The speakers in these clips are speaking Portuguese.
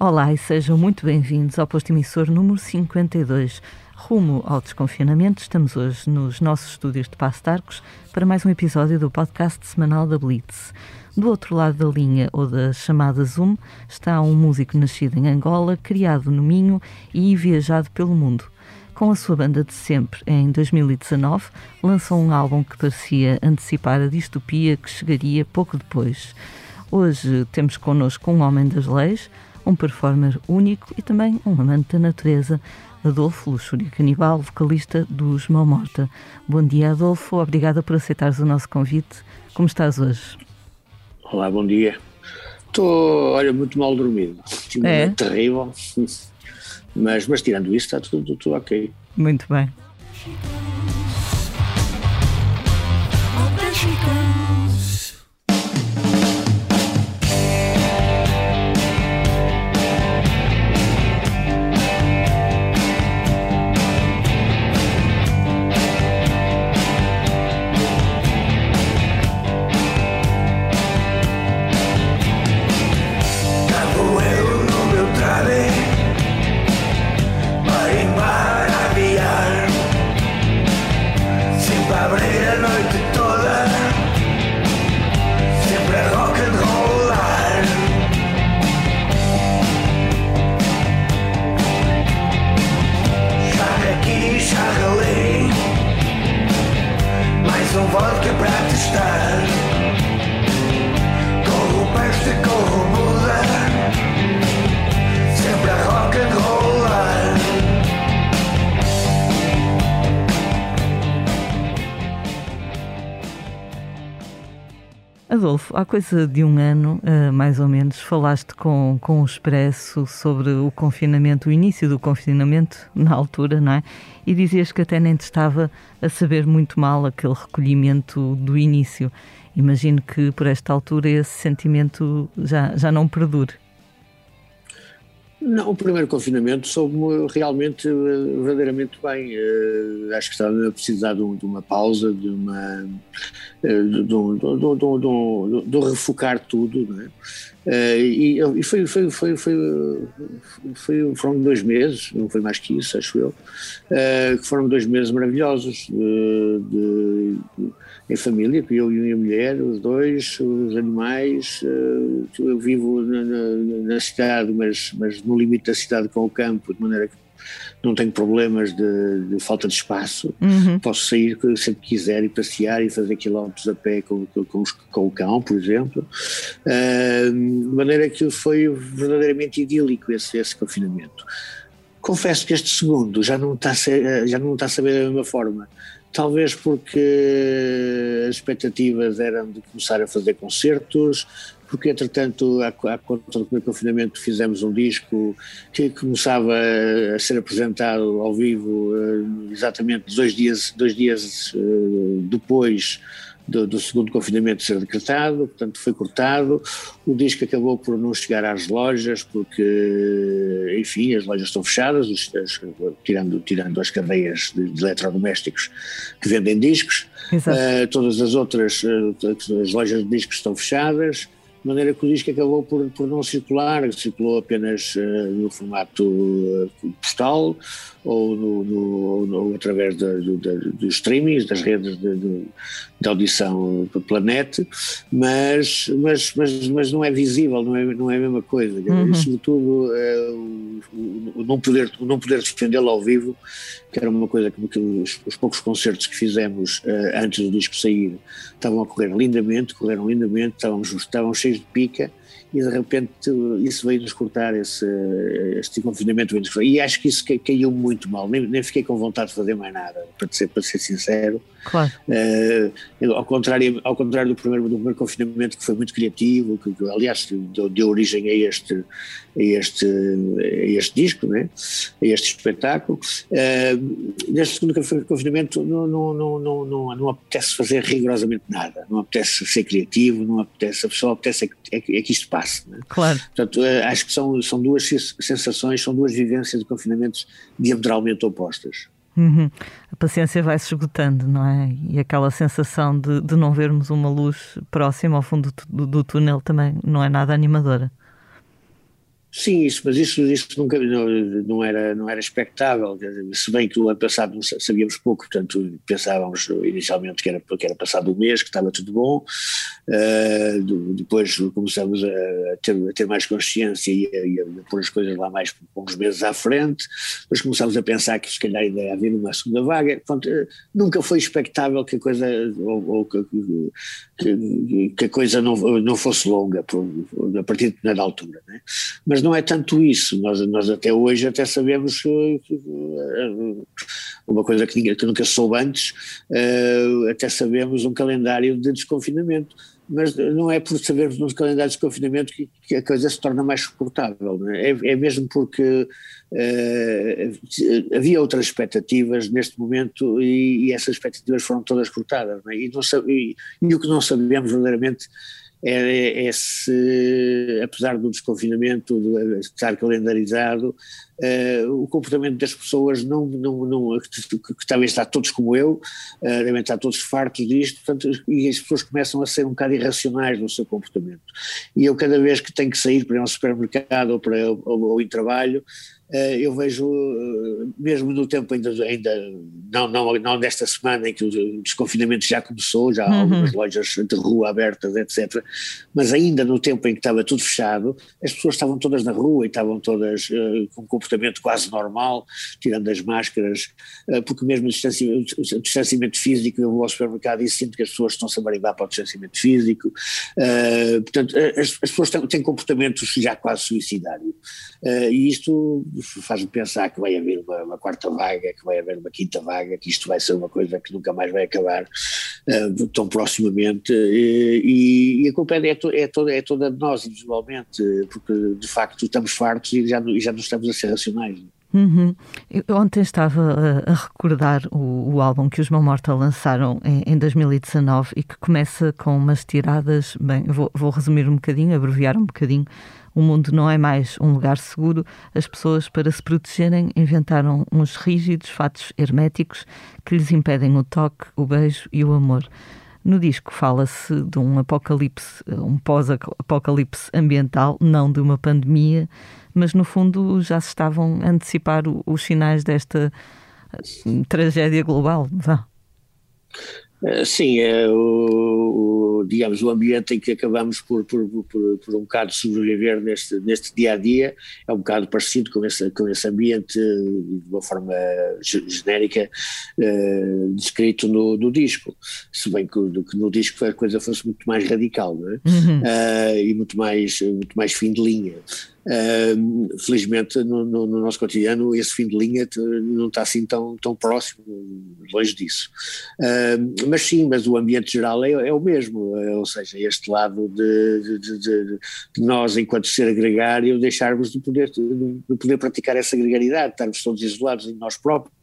Olá e sejam muito bem-vindos ao posto emissor número 52. Rumo ao desconfinamento, estamos hoje nos nossos estúdios de Passo de Arcos para mais um episódio do podcast semanal da Blitz. Do outro lado da linha ou da chamada Zoom está um músico nascido em Angola, criado no Minho e viajado pelo mundo. Com a sua banda de sempre, em 2019, lançou um álbum que parecia antecipar a distopia que chegaria pouco depois. Hoje temos connosco um homem das leis, um performer único e também um amante da natureza, Adolfo Luxúria Canibal, vocalista dos Mão Morta. Bom dia, Adolfo. Obrigada por aceitares o nosso convite. Como estás hoje? Olá, bom dia. Estou, olha, muito mal dormido. Tive é? terrível. Mas, mas tirando isso, está tudo, tudo ok. Muito bem. Adolfo, há coisa de um ano, uh, mais ou menos, falaste com, com o Expresso sobre o confinamento, o início do confinamento, na altura, não é? E dizias que até nem te estava a saber muito mal aquele recolhimento do início. Imagino que por esta altura esse sentimento já, já não perdure. Não, o primeiro confinamento soube-me realmente eh, verdadeiramente bem. Uh, acho que estava a precisar de, um, uma pausa, de uma de, refocar tudo, é? Uh, e, e foi, foi, foi, foi, foi, foram dois meses, não foi mais que isso, acho eu, que foram dois meses maravilhosos de, em família, eu e a minha mulher, os dois, os animais. Eh, eu vivo na, na, na, cidade, mas, mas no limite da cidade com o campo, de maneira que não tenho problemas de, de falta de espaço. Uhum. Posso sair sempre que quiser e passear e fazer quilómetros a pé com, com, com o cão, por exemplo. Uh, de maneira que foi verdadeiramente idílico esse, esse confinamento. Confesso que este segundo já não está a, ser, já não está a saber da mesma forma talvez porque as expectativas eram de começar a fazer concertos, porque entretanto, à, conta do primeiro confinamento, fizemos um disco que começava a ser apresentado ao vivo eh, exatamente dois dias, dois dias eh, depois do, do, segundo confinamento ser decretado, portanto foi cortado. O disco acabou por não chegar às lojas, porque, enfim, as lojas estão fechadas, as, tirando, tirando as cadeias de, de eletrodomésticos que vendem discos. Uh, todas as outras, uh, as lojas de discos estão fechadas de maneira que o disco acabou por, por não circular, circulou apenas uh, no formato uh, postal ou, no, no, ou através dos streamings, das redes de, de, de audição do Planet, mas, mas, mas, mas não é visível, não é, não é a mesma coisa. Uhum. E, sobretudo, uh, o, o, não poder, o não poder defendê-lo ao vivo, que era uma coisa que, que os, os, poucos concertos que fizemos antes do disco sair estavam a correr lindamente, correram lindamente, estávamos, estávamos cheios de pica e de repente isso veio-nos cortar esse, este confinamento e acho que isso caiu muito mal, nem, nem fiquei com vontade de fazer mais nada, para ser, para ser sincero. Claro. Uh, ao, contrário, ao contrário do primeiro, do primeiro confinamento que foi muito criativo, que, que aliás deu, deu, origem a este, a este, a este disco, né? a este espetáculo. Uh, neste segundo confinamento não, não, não, não, não, não apetece fazer rigorosamente nada, não apetece ser criativo, não apetece, a pessoa apetece é, é, é que isto passe. Né? Claro. Portanto, uh, acho que são, são duas sensações, são duas vivências de confinamentos diametralmente opostas. Uhum. A paciência vai se esgotando, não é? E aquela sensação de, de não vermos uma luz próxima ao fundo do, do, do túnel também não é nada animadora. Sim, isso, mas isso, isso nunca não, não, era, não era expectável, se bem que o ano passado sabíamos pouco, portanto pensávamos inicialmente que era, que era passado um mês, que estava tudo bom, uh, depois começamos a ter, a ter mais consciência e a, e a, pôr as coisas lá mais uns meses à frente, depois começámos a pensar que se calhar ainda ia haver uma segunda vaga, portanto, nunca foi expectável que a coisa, ou, ou que, que, que, a coisa não, não fosse longa por, a partir determinada altura, né? mas não é tanto isso, nós, nós até hoje até sabemos uma coisa que, ninguém, que nunca soube antes, uh, até sabemos um calendário de desconfinamento, mas não é por sabermos um calendário de desconfinamento que, que a coisa se torna mais suportável, é? é? É, mesmo porque uh, havia outras expectativas neste momento e, e, essas expectativas foram todas cortadas, é? e, não, e, e o que não sabemos verdadeiramente é, é, se, apesar do desconfinamento de estar calendarizado, uh, o comportamento das pessoas não, não, não que, que, estar todos como eu, uh, devem estar todos fartos disto, portanto, e as pessoas começam a ser um bocado irracionais no seu comportamento. E eu cada vez que tenho que sair para ao supermercado ou para ou, ou, ir trabalho, eh, eu vejo, eh, mesmo no tempo ainda, ainda não, não, não desta semana em que o desconfinamento já começou, já há uhum. algumas lojas de rua abertas, etc., mas ainda no tempo em que estava tudo fechado, as pessoas estavam todas na rua e estavam todas uh, com um comportamento quase normal, tirando as máscaras, uh, porque mesmo o distanciamento, o distanciamento, físico, eu vou ao supermercado e sinto que as pessoas estão-se a marimbar para o distanciamento físico, uh, portanto, as, as pessoas têm, têm, comportamentos já quase suicidários, e isto faz-me pensar que vai haver uma, uma, quarta vaga, que vai haver uma quinta vaga, que isto vai ser uma coisa que nunca mais vai acabar uh, tão proximamente e, e, a culpa é, é, toda, é toda de nós individualmente, porque de facto estamos fartos e já, e já não estamos a ser racionais. Uhum. ontem estava a, recordar o, o, álbum que os Morta lançaram em, em, 2019 e que começa com umas tiradas, bem, vou, vou resumir um bocadinho, abreviar um bocadinho, o mundo não é mais um lugar seguro. As pessoas, para se protegerem, inventaram uns rígidos fatos herméticos que lhes impedem o toque, o beijo e o amor. No disco fala-se de um apocalipse, um pós-apocalipse ambiental, não de uma pandemia, mas no fundo já se estavam a antecipar os sinais desta eh, tragédia global. Vá. Eh, sim, é o, digamos, o ambiente em que acabamos por, por, por, por, um bocado sobreviver neste, neste dia a dia é um bocado parecido com esse, com esse ambiente, de uma forma genérica, descrito no, no, disco. Se bem que, que, no disco a coisa fosse muito mais radical, não é? Uhum. Uh, e muito mais, muito mais fim de linha. Felizmente no, no, no, nosso cotidiano esse fim de linha não está assim tão, tão próximo, longe disso. Uh, mas sim, mas o ambiente geral é, é o mesmo, é, ou seja, este lado de, de, de, de, nós, enquanto ser agregário, deixarmos de poder, de poder praticar essa gregaridade, estarmos todos isolados em nós próprios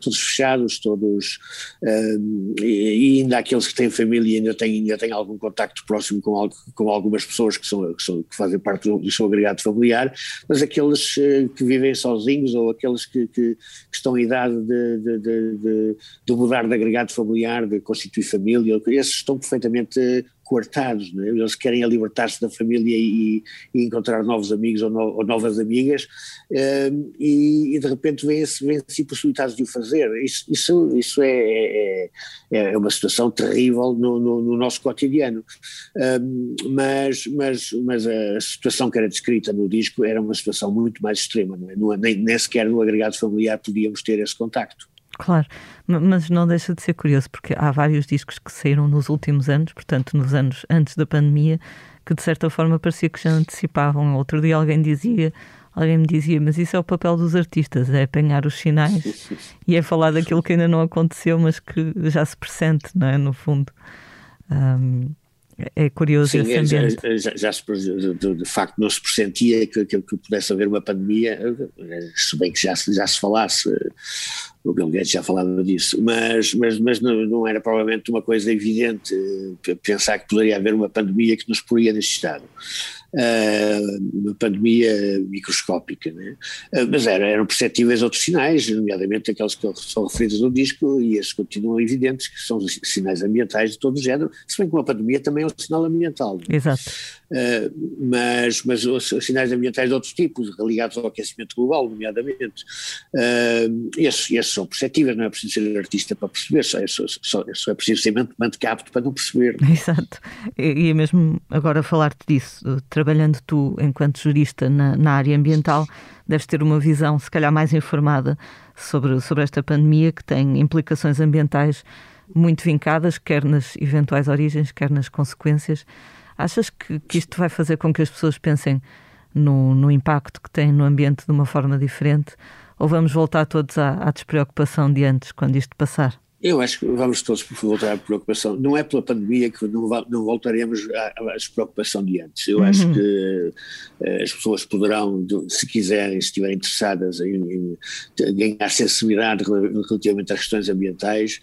todos fechados, todos, um, e, e, ainda aqueles que têm família ainda têm, ainda têm algum contacto próximo com, com algumas pessoas que, são, que, são, que fazem parte do, seu agregado familiar, mas aqueles uh, que vivem sozinhos ou aqueles que, que, que estão em idade de, de, de, de, mudar de agregado familiar, de constituir família, esses estão perfeitamente coartados, é? eles querem libertar-se da família e, e, encontrar novos amigos ou, no, ou novas amigas um, e, e, de repente vêm-se vêm de o fazer. Isso, isso, isso é, é, é, é uma situação terrível no, no, no nosso cotidiano. Um, mas, mas, mas a situação que era descrita no disco era uma situação muito mais extrema, não é? nem, nem sequer no agregado familiar podíamos ter esse contacto. Claro, mas não deixa de ser curioso, porque há vários discos que saíram nos últimos anos, portanto, nos anos antes da pandemia, que de certa forma parecia que já antecipavam. Outro dia alguém dizia, alguém me dizia, mas isso é o papel dos artistas, é apanhar os sinais e é falar daquilo que ainda não aconteceu, mas que já se pressente, não é? No fundo. Um, é curioso Sim, ambiente. Já, já, já se, de, de, facto não se pressentia que, que, que, pudesse haver uma pandemia, se bem que já, já se falasse, o Bill Gates já falava disso, mas, mas, mas não, não, era provavelmente uma coisa evidente pensar que poderia haver uma pandemia que nos poria neste estado. Uma pandemia microscópica, né? mas era, eram perceptíveis outros sinais, nomeadamente aqueles que são referidos no disco, e esses continuam evidentes, que são sinais ambientais de todo o género, se bem que uma pandemia também é um sinal ambiental. Né? Exato. Uh, mas, mas os, sinais ambientais de outros tipos, ligados ao aquecimento global, nomeadamente, uh, esses, esses são perceptíveis, não é preciso ser artista para perceber, só é, só, só, é preciso ser mente capto para não perceber. Exato. E, e mesmo agora falar-te disso, trabalhando tu enquanto jurista na, na área ambiental, deves ter uma visão, se calhar, mais informada sobre, sobre esta pandemia que tem implicações ambientais muito vincadas, quer nas eventuais origens, quer nas consequências. Achas que, que isto vai fazer com que as pessoas pensem no, no impacto que tem no ambiente de uma forma diferente? Ou vamos voltar todos à, à despreocupação de antes, quando isto passar? Eu acho que vamos todos voltar à preocupação. Não é pela pandemia que não, não voltaremos à, à preocupação de antes. Eu uhum. acho que uh, as pessoas poderão, se quiserem, se estiverem interessadas em, em, ganhar sensibilidade relativamente às questões ambientais,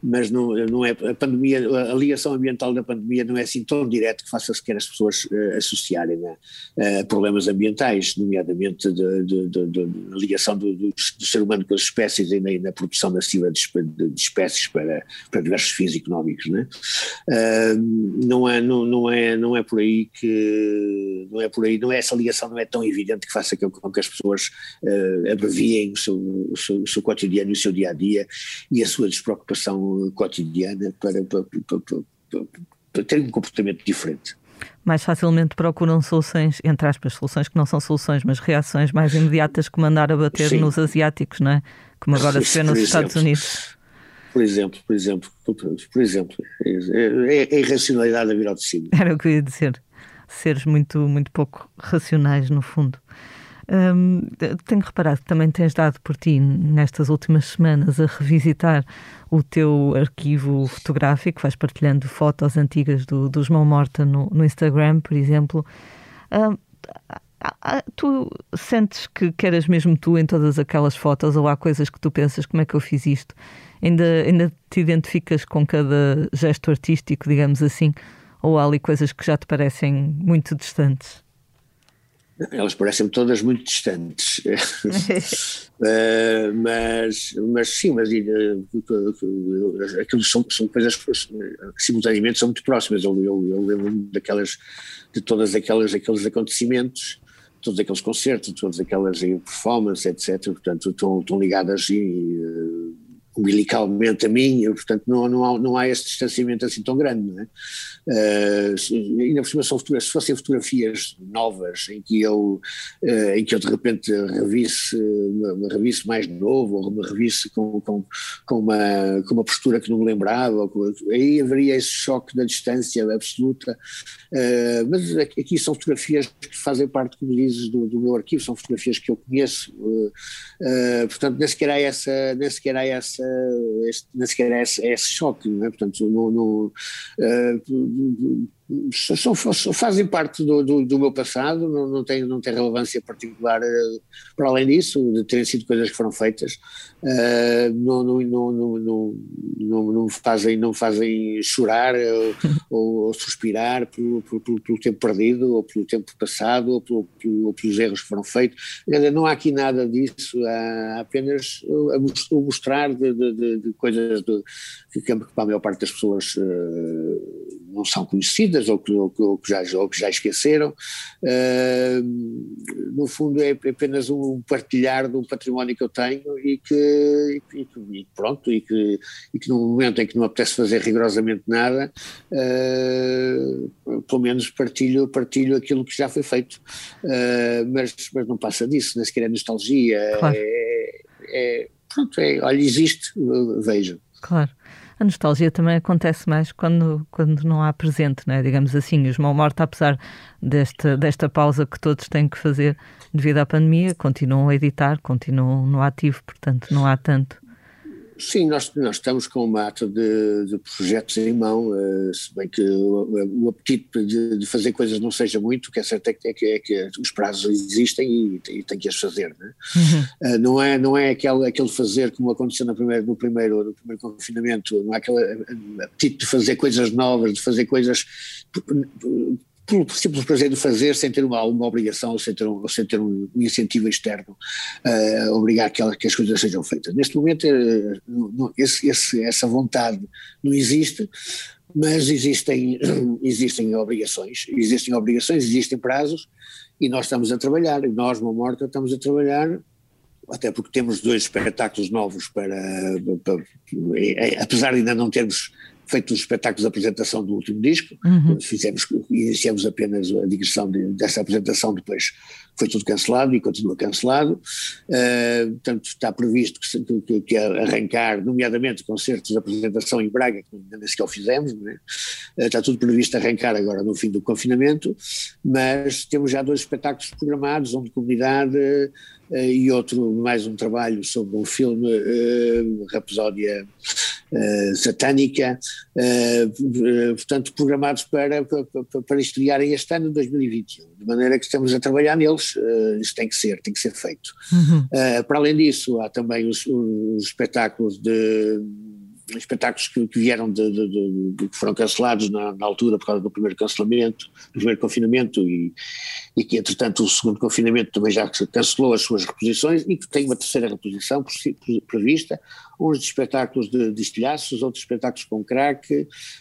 mas não, não é a pandemia, a ligação ambiental da pandemia não é assim tão direta que faça sequer as pessoas uh, associarem né, a problemas ambientais, nomeadamente a ligação do, do, do, ser humano com as espécies e na, na produção massiva de, de espécies espécies para, para diversos fins económicos, né? Uh, não é não, não é não é por aí que não é por aí não é essa ligação não é tão evidente que faça com que as pessoas uh, abreviem o seu, o seu, o seu cotidiano, o seu dia a dia e a sua despreocupação cotidiana para, para, para, para, para ter um comportamento diferente mais facilmente procuram soluções, entre aspas, soluções que não são soluções, mas reações mais imediatas que mandar a bater Sim. nos asiáticos, não é? Como agora se vê nos Estados Unidos por exemplo, por exemplo, por exemplo, é, é, é irracionalidade a vir ao de cima. Era o que eu ia dizer, seres muito, muito pouco racionais no fundo. Hum, tenho reparado que também tens dado por ti nestas últimas semanas a revisitar o teu arquivo fotográfico, vais partilhando fotos antigas do, do João Morta no, no Instagram, por exemplo. Hum, tu sentes que, que eras mesmo tu em todas aquelas fotos ou há coisas que tu pensas como é que eu fiz isto? Ainda, ainda te identificas com cada gesto artístico, digamos assim, ou há ali coisas que já te parecem muito distantes? Elas parecem todas muito distantes, uh, mas, mas sim, mas uh, aquilo são, são coisas que simultaneamente são muito próximas. Eu, eu, eu lembro daquelas, de todas aquelas aqueles acontecimentos todos aqueles concertos, todas aquelas performances, etc., portanto, estão, estão ligadas e, uh, umbilicalmente a mim, portanto não, não, há, não há esse distanciamento assim tão grande, não é? Uh, ainda por cima são fotografias, se fossem fotografias novas em que eu, uh, em que eu de repente revisse, me revisse mais novo, ou me revisse com, com, com, uma, com uma postura que não me lembrava, aí haveria esse choque da distância absoluta, uh, mas aqui são fotografias que fazem parte, como dizes, do, do meu arquivo, são fotografias que eu conheço, portanto nem sequer há essa, nem sequer há essa este, nem sequer é esse, é esse choque, não é? Portanto, no, no, uh, são, fazem parte do, do, do, meu passado, não, não, tem, não tem relevância particular uh, para além disso, de terem sido coisas que foram feitas, uh, não, não, não, não, não, não, fazem, não fazem chorar ou, ou, suspirar pelo, pelo, pelo, tempo perdido, ou pelo tempo passado, ou, pelo, ou pelos erros que foram feitos. Não há aqui nada disso, há apenas o mostrar de, de, de, de coisas de, que, para a maior parte das pessoas uh, não são conhecidas ou que, ou que, ou que, já, ou que já esqueceram. Uh, no fundo, é apenas um partilhar de um património que eu tenho e que, e, e pronto, e que, e que no momento em que não apetece fazer rigorosamente nada, uh, pelo menos partilho, partilho aquilo que já foi feito. Uh, mas, mas não passa disso, nem sequer é nostalgia. Claro. É, é, pronto, é, olha, existe, vejo. Claro. A nostalgia também acontece mais quando, quando não há presente, né? digamos assim. Os mal mortos, apesar desta, desta pausa que todos têm que fazer devido à pandemia, continuam a editar, continuam no ativo, portanto não há tanto. Sim, nós, nós estamos com uma ata de, de projetos em mão, uh, se bem que o, o apetite de, de, fazer coisas não seja muito, o que é certo é que, é que, é que os prazos existem e, e tem que as fazer. Né? Uhum. Uh, não é, não é aquele, aquele fazer como aconteceu no primeiro, no, primeiro, no primeiro confinamento, não há aquele apetite de fazer coisas novas, de fazer coisas pelo simples prazer de fazer, sem ter uma, uma obrigação, sem ter um, sem ter um incentivo externo uh, obrigar que, que, as coisas sejam feitas. Neste momento, uh, esse, esse, essa vontade não existe, mas existem, existem obrigações, existem obrigações, existem prazos, e nós estamos a trabalhar, nós, uma morta, estamos a trabalhar até porque temos dois espetáculos novos para, para, para, apesar de ainda não termos feito os espetáculos de apresentação do último disco, uhum. fizemos, iniciamos apenas a digressão de, dessa apresentação, depois foi tudo cancelado e continua cancelado, uh, portanto está previsto que, que, que, arrancar, nomeadamente concertos de apresentação em Braga, que ainda nem sequer o fizemos, uh, está tudo previsto arrancar agora no fim do confinamento, mas temos já dois espetáculos programados, um de comunidade uh, e outro, mais um trabalho sobre um filme, Rapsódia uh, satânica, uh, portanto, programados para, para, para estrearem este ano, 2021, de maneira que estamos a trabalhar neles, uh, isso tem que ser, tem que ser feito. Uhum. para além disso, há também os, os espetáculos de espetáculos que, que vieram de, de, de, que foram cancelados na, na, altura por causa do primeiro cancelamento, do primeiro confinamento e, e, que entretanto o segundo confinamento também já cancelou as suas reposições e que tem uma terceira reposição prevista, uns de espetáculos de, de estilhaços, outros espetáculos com crack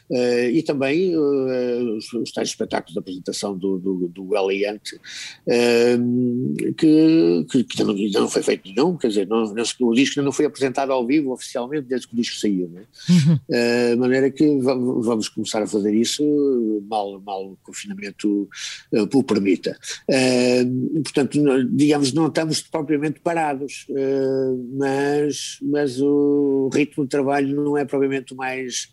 uh, e também uh, os, os, tais espetáculos de apresentação do, do, do Eliante uh, que, que, que não, ainda, não, foi feito nenhum, quer dizer, não, não, o disco ainda não foi apresentado ao vivo oficialmente desde que o disco saiu, né? uhum. de maneira que vamos começar a fazer isso mal, mal o confinamento o permita. portanto, digamos, não estamos propriamente parados, mas, mas o o ritmo de trabalho não é provavelmente o mais,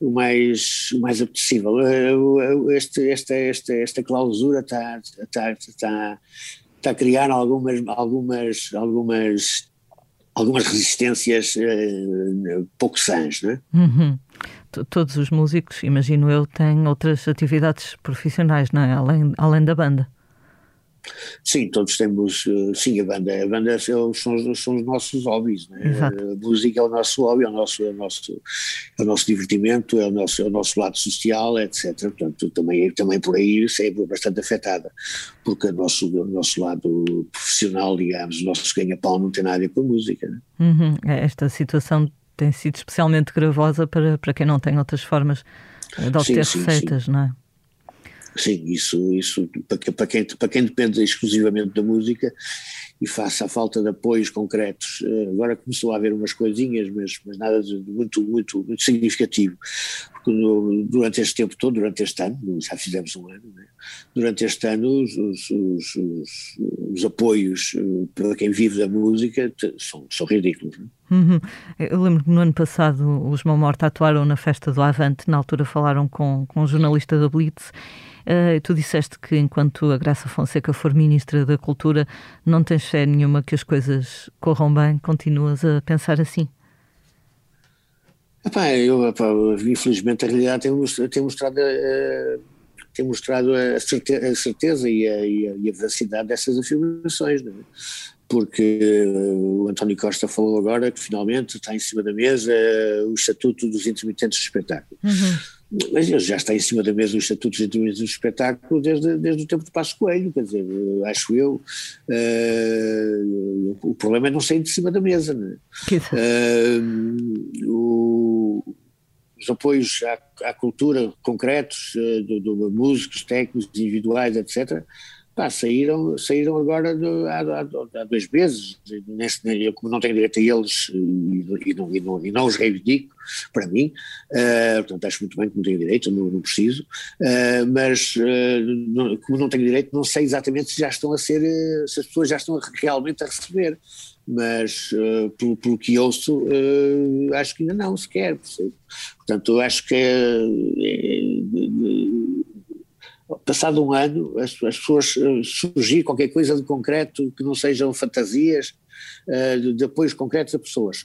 o mais, o mais apetecível. Eh, este, esta, esta, esta clausura está, está, está, está a criar algumas, algumas, algumas, algumas resistências uh, pouco sãs, não é? Uhum. Todos os músicos, imagino eu, têm outras atividades profissionais, não é? Além, além da banda. Sim, todos temos, eh, sim, a banda, a banda são, são os nossos hobbies, né? a música é o nosso hobby, é o nosso, é o nosso, é o nosso divertimento, é o nosso, é o nosso lado social, etc. Portanto, também, também por aí é bastante afetada, porque o nosso, o nosso lado profissional, digamos, o nosso ganha-pão não tem nada a ver com a música. Né? Uhum. Esta situação tem sido especialmente gravosa para, para quem não tem outras formas de obter receitas, não é? Sim, isso, isso para, quem, para quem depende exclusivamente da música e face à falta de apoios concretos, eh, agora começou a haver umas coisinhas, mas, mas nada de muito, muito, muito significativo. Porque no, durante este tempo todo, durante este ano, já fizemos um ano, né? durante este ano os, os, os, os, apoios eh, para quem vive da música são, são ridículos. Né? Uhum. Eu lembro que no ano passado os Mamorta atuaram na festa do Avante, na altura falaram com, com um jornalista da Blitz Uh, tu disseste que enquanto a Graça Fonseca for Ministra da Cultura, não tens fé nenhuma que as coisas corram bem, continuas a pensar assim? Epá, eu, epá, infelizmente a realidade tem, tem mostrado, uh, tem mostrado a, certeza, a certeza e, a, e, a, e, a, veracidade dessas afirmações, é? porque uh, o António Costa falou agora que finalmente está em cima da mesa o Estatuto dos Intermitentes do Espetáculo. Uhum mas ele já está em cima da mesa dos estatutos de do espetáculo desde, desde o tempo de Passo Coelho, quer dizer, acho eu, uh, o problema é não sair de cima da mesa, né? uh, o, os apoios à, à cultura concretos, uh, do, do, músicos, técnicos, individuais, etc., Pá, saíram, saíram agora há, há, há, dois meses, nesse, eu como não tenho direito a eles e, e, não, e, não, e não, os reivindico para mim, uh, portanto acho muito bem que não tenho direito, não, não preciso, uh, mas uh, não, como não tenho direito não sei exatamente se já estão a ser, se as pessoas já estão realmente a receber, mas pelo, pelo, que ouço acho que ainda não sequer, portanto acho que é, é, passado um ano, as, as pessoas uh, surgir qualquer coisa de concreto que não sejam fantasias, uh, de, apoios concretos a pessoas,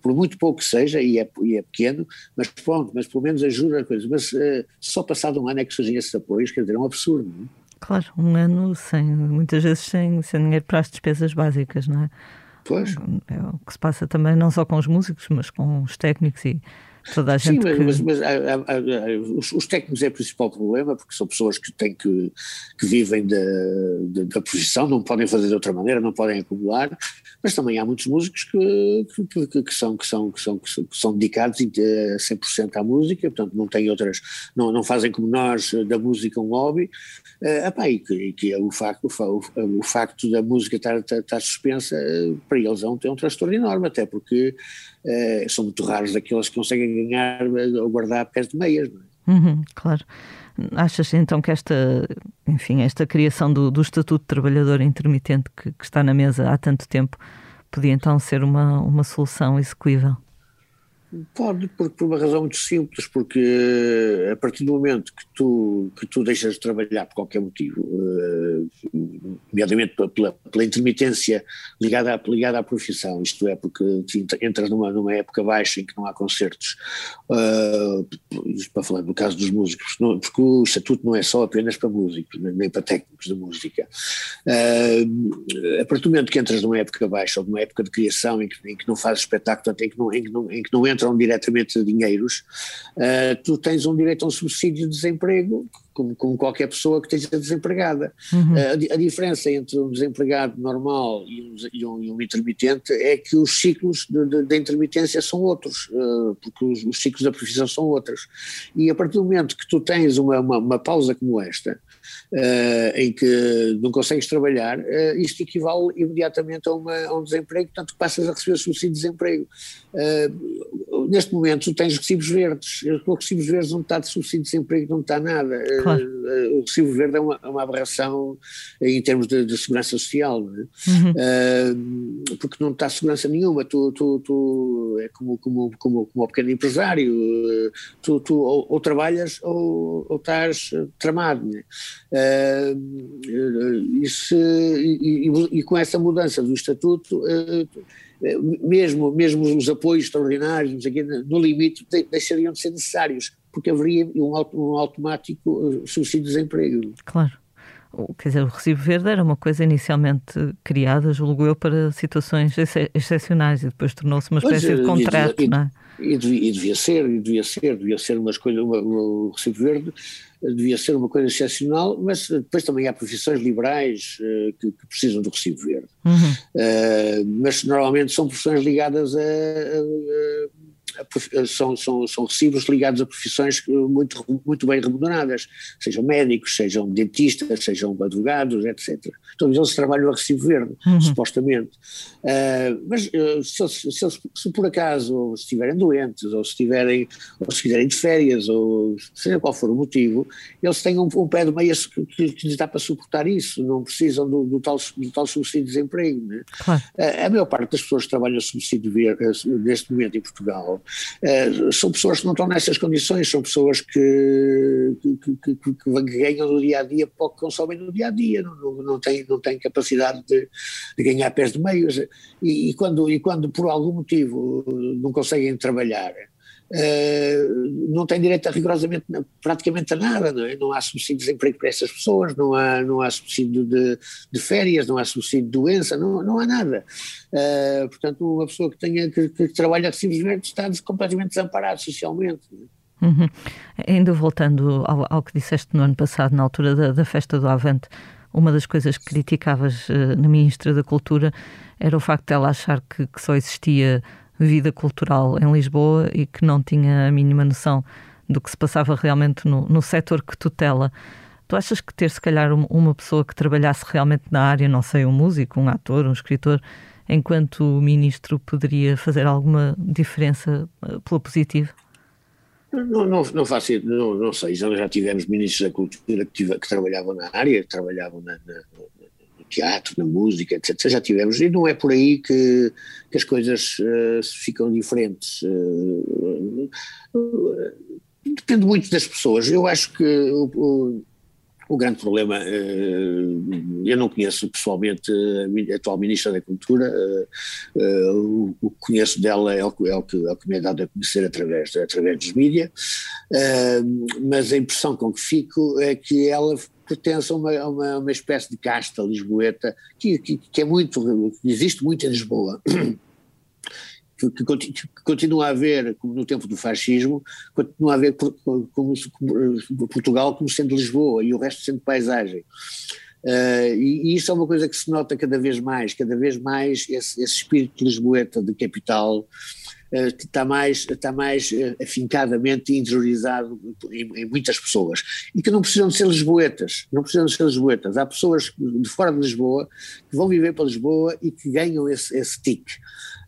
por muito pouco que seja, e é, e é pequeno, mas pronto, mas pelo menos ajuda a coisa. Mas uh, só passado um ano é que surgem esses apoios, quer dizer, é um absurdo. Não é? Claro, um ano sem, muitas vezes sem, sem dinheiro para as despesas básicas, não é? Pois. É o que se passa também, não só com os músicos, mas com os técnicos e toda a gente. Sim, que... mas, mas, mas os, os, técnicos é o principal problema, porque são pessoas que têm que, que vivem da, da, da profissão, não podem fazer de outra maneira, não podem acumular, mas também há muitos músicos que, que, que, que são, que, são, que, são, que são dedicados a 100% à música, portanto não têm outras, não, não fazem como nós da música um hobby, uh, epá, e, que, que é o, facto, o, o facto da música estar, estar, estar suspensa, para eles é um, é um transtorno enorme, até porque uh, são muito raros aqueles que conseguem ganhar ou guardar pés de meias. É? Uhum, claro. Achas então que esta, enfim, esta criação do, do Estatuto de Trabalhador Intermitente que, que, está na mesa há tanto tempo podia então ser uma, uma solução execuível? Pode, por, uma razão muito simples, porque a partir do momento que tu, que tu deixas de trabalhar por qualquer motivo, uh, nomeadamente pela, pela, intermitência ligada à, ligada à profissão, isto é, porque entras numa, numa época baixa em que não há concertos, uh, para falar no caso dos músicos, não, porque o estatuto não é só apenas para músicos, nem para técnicos de música. Uh, a partir do momento que entras numa época baixa ou numa época de criação em que, em que não fazes espetáculo, em que não, em que não, em que não entras entram diretamente dinheiros, uh, tu tens um direito a um subsídio de desemprego, como, como qualquer pessoa que esteja desempregada. Uhum. Uh, a, a, diferença entre um desempregado normal e um, e um, e um intermitente é que os ciclos da intermitência são outros, uh, porque os, os, ciclos da profissão são outros. E a partir do momento que tu tens uma, uma, uma pausa como esta, uh, em que não consegues trabalhar, uh, isto equivale imediatamente a, uma, a, um desemprego, portanto passas a receber subsídio de desemprego. Uh, neste momento tu tens recibos verdes, com recibos verdes não está de subsídio de desemprego, não está nada. Claro. o recibo verde é uma, é uma aberração em termos de, de segurança social, não é? uhum. porque não está segurança nenhuma, tu, tu, tu é como, como, como, como o pequeno empresário, tu, tu ou, ou trabalhas ou, ou estás tramado, é? Uh, isso, e, e, e, com essa mudança do estatuto, uh, mesmo, mesmo os apoios extraordinários, aqui, no limite, deixariam de ser necessários, porque haveria um, um automático subsídio de desemprego. Claro. Quer dizer, o recibo verde era uma coisa inicialmente criada, julgo eu, para situações excepcionais e depois tornou-se uma espécie pois, de contrato, e, não é? E devia, e devia, ser, e devia ser, devia ser uma escolha, uma, o recibo verde devia ser uma coisa excepcional, mas depois também há profissões liberais uh, que, que, precisam do recibo verde. Uhum. Uh, mas normalmente são profissões ligadas a, a, a são, são, são recibos ligados a profissões muito, muito bem remuneradas, sejam médicos, sejam dentistas, sejam advogados, etc. Todos eles trabalham a recibo verde, uhum. supostamente. Uh, mas uh, se, se, se, se, por acaso estiverem doentes, ou se estiverem, ou se estiverem de férias, ou seja qual for o motivo, eles têm um, um pé de meias que, que, lhes dá para suportar isso, não precisam do, do, tal, do tal subsídio de desemprego. Né? Claro. Uh, a maior parte das pessoas que trabalham a subsídio verde, neste momento em Portugal são pessoas que não estão nessas condições, são pessoas que, que, que, que ganham no dia a dia pouco consomem no dia a dia, não, não, não, têm, não têm capacidade de, de ganhar pés de meios. E, e, quando, e quando por algum motivo não conseguem trabalhar Uh, não tem direito a rigorosamente praticamente a nada, não é? Não há subsídio de desemprego para essas pessoas, não há, não há subsídio de, de férias, não há subsídio de doença, não, não há nada. Uh, portanto, uma pessoa que tenha que, que trabalha recibos está completamente desamparado socialmente. É? Uhum. Ainda voltando ao, ao, que disseste no ano passado, na altura da, da festa do Avante, uma das coisas que criticavas uh, na Ministra da Cultura era o facto de ela achar que, que só existia vida cultural em Lisboa e que não tinha a mínima noção do que se passava realmente no, no setor que tutela. Tu achas que ter, se calhar, uma pessoa que trabalhasse realmente na área, não sei, um músico, um ator, um escritor, enquanto ministro, poderia fazer alguma diferença eh, pelo positivo? Não, não, não não, não sei, já tivemos ministros da cultura que, tive, que trabalhavam na área, que trabalhavam na, na, teatro, na música, etc. Já tivemos, e não é por aí que, que as coisas uh, ficam diferentes. Uh, uh, depende muito das pessoas. Eu acho que o, o, o grande problema, eu não conheço pessoalmente a atual Ministra da Cultura, o que conheço dela é o, é o, que, é o que me é dado a conhecer através, através dos mídias, mas a impressão com que fico é que ela pertence a uma, uma, uma espécie de casta lisboeta que, que, que, é muito, que existe muito em Lisboa. que, que, continua a haver, como no tempo do fascismo, continua a haver como, como, Portugal como sendo Lisboa e o resto sendo paisagem. Uh, e, e, isso é uma coisa que se nota cada vez mais, cada vez mais esse, esse espírito lisboeta de capital uh, está mais, está mais uh, afincadamente interiorizado em, em, muitas pessoas e que não precisam de ser lisboetas, não precisam de ser lisboetas, há pessoas de fora de Lisboa que vão viver para Lisboa e que ganham esse, esse tique.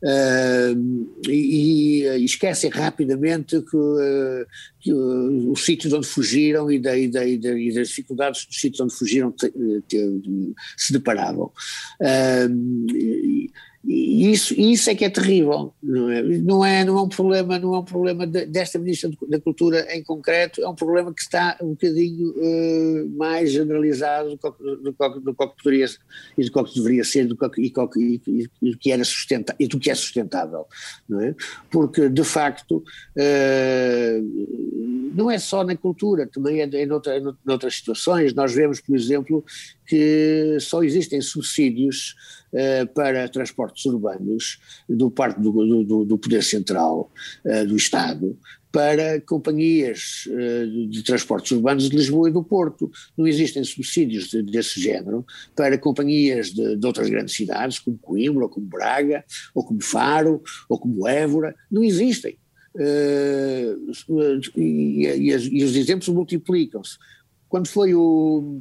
Uh, e, e, esquecem rapidamente que, uh, que uh, os sítios onde fugiram e, da, e, da, e, da, e, das dificuldades dos sítios onde fugiram te, te, se deparavam. E, e isso, isso é que é terrível, não é? Não é, não é um problema, não é um problema de, desta Ministra da Cultura em concreto, é um problema que está um bocadinho uh, mais generalizado do que, do, que, do que poderia e do que deveria ser do que, e, e, do que era sustentável, e do que é sustentável, não é? Porque de facto uh, não é só na cultura, também é em, outra, em outras situações. Nós vemos, por exemplo, que só existem subsídios para transportes urbanos do parte do, do, do Poder Central uh, do Estado para companhias uh, de transportes urbanos de Lisboa e do Porto. Não existem subsídios de, desse género para companhias de, de, outras grandes cidades, como Coimbra, ou como Braga, ou como Faro, ou como Évora. Não existem. E, e, e, os exemplos multiplicam-se. Quando foi o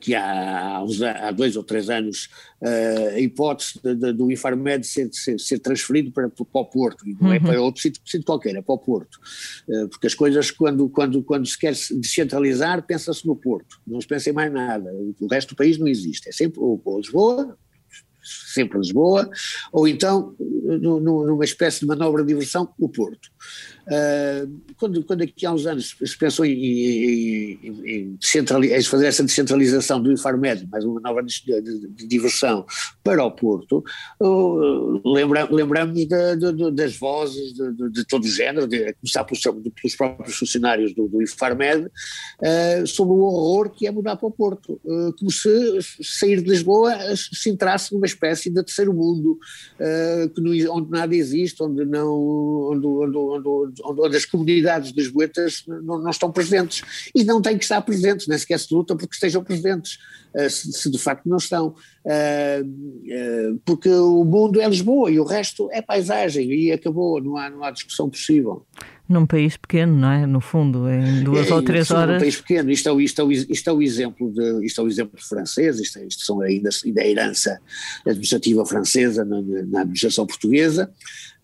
que há, há dois ou três anos uh, a hipótese de, de, do Infarmed ser, ser, ser, transferido para, para o Porto, e não é uhum. para outro sítio, sítio qualquer, é para o Porto, uh, porque as coisas quando, quando, quando se quer descentralizar pensa-se no Porto, não se pensa em mais nada, o resto do país não existe, é sempre ou, ou Lisboa, sempre Lisboa, ou então numa espécie de manobra de diversão, o Porto. Uh, quando, quando aqui há uns anos se pensou em, em, em, em fazer essa descentralização do Infarmed, mais uma nova de, de, de diversão para o Porto, uh, lembra, lembramos de, das vozes de, todo o género, de, a começar pelos, pelos próprios funcionários do, do Infarmed, uh, sobre o horror que é mudar para o Porto, uh, como se sair de Lisboa se entrasse numa espécie de terceiro mundo, uh, não, onde nada existe, onde não onde, onde, onde onde as comunidades lisboetas não, não, estão presentes. E não têm que estar presentes, nem sequer se luta porque estejam presentes, uh, se, se, de facto não estão. Uh, porque o mundo é Lisboa e o resto é paisagem e acabou, não há, não há discussão possível num país pequeno, não é? No fundo, em duas é, ou três horas. Num país pequeno, isto é, isto, é, isto é o exemplo de, isto é o exemplo francês, isto, é, isto são ainda, ainda a herança administrativa francesa na, na administração portuguesa,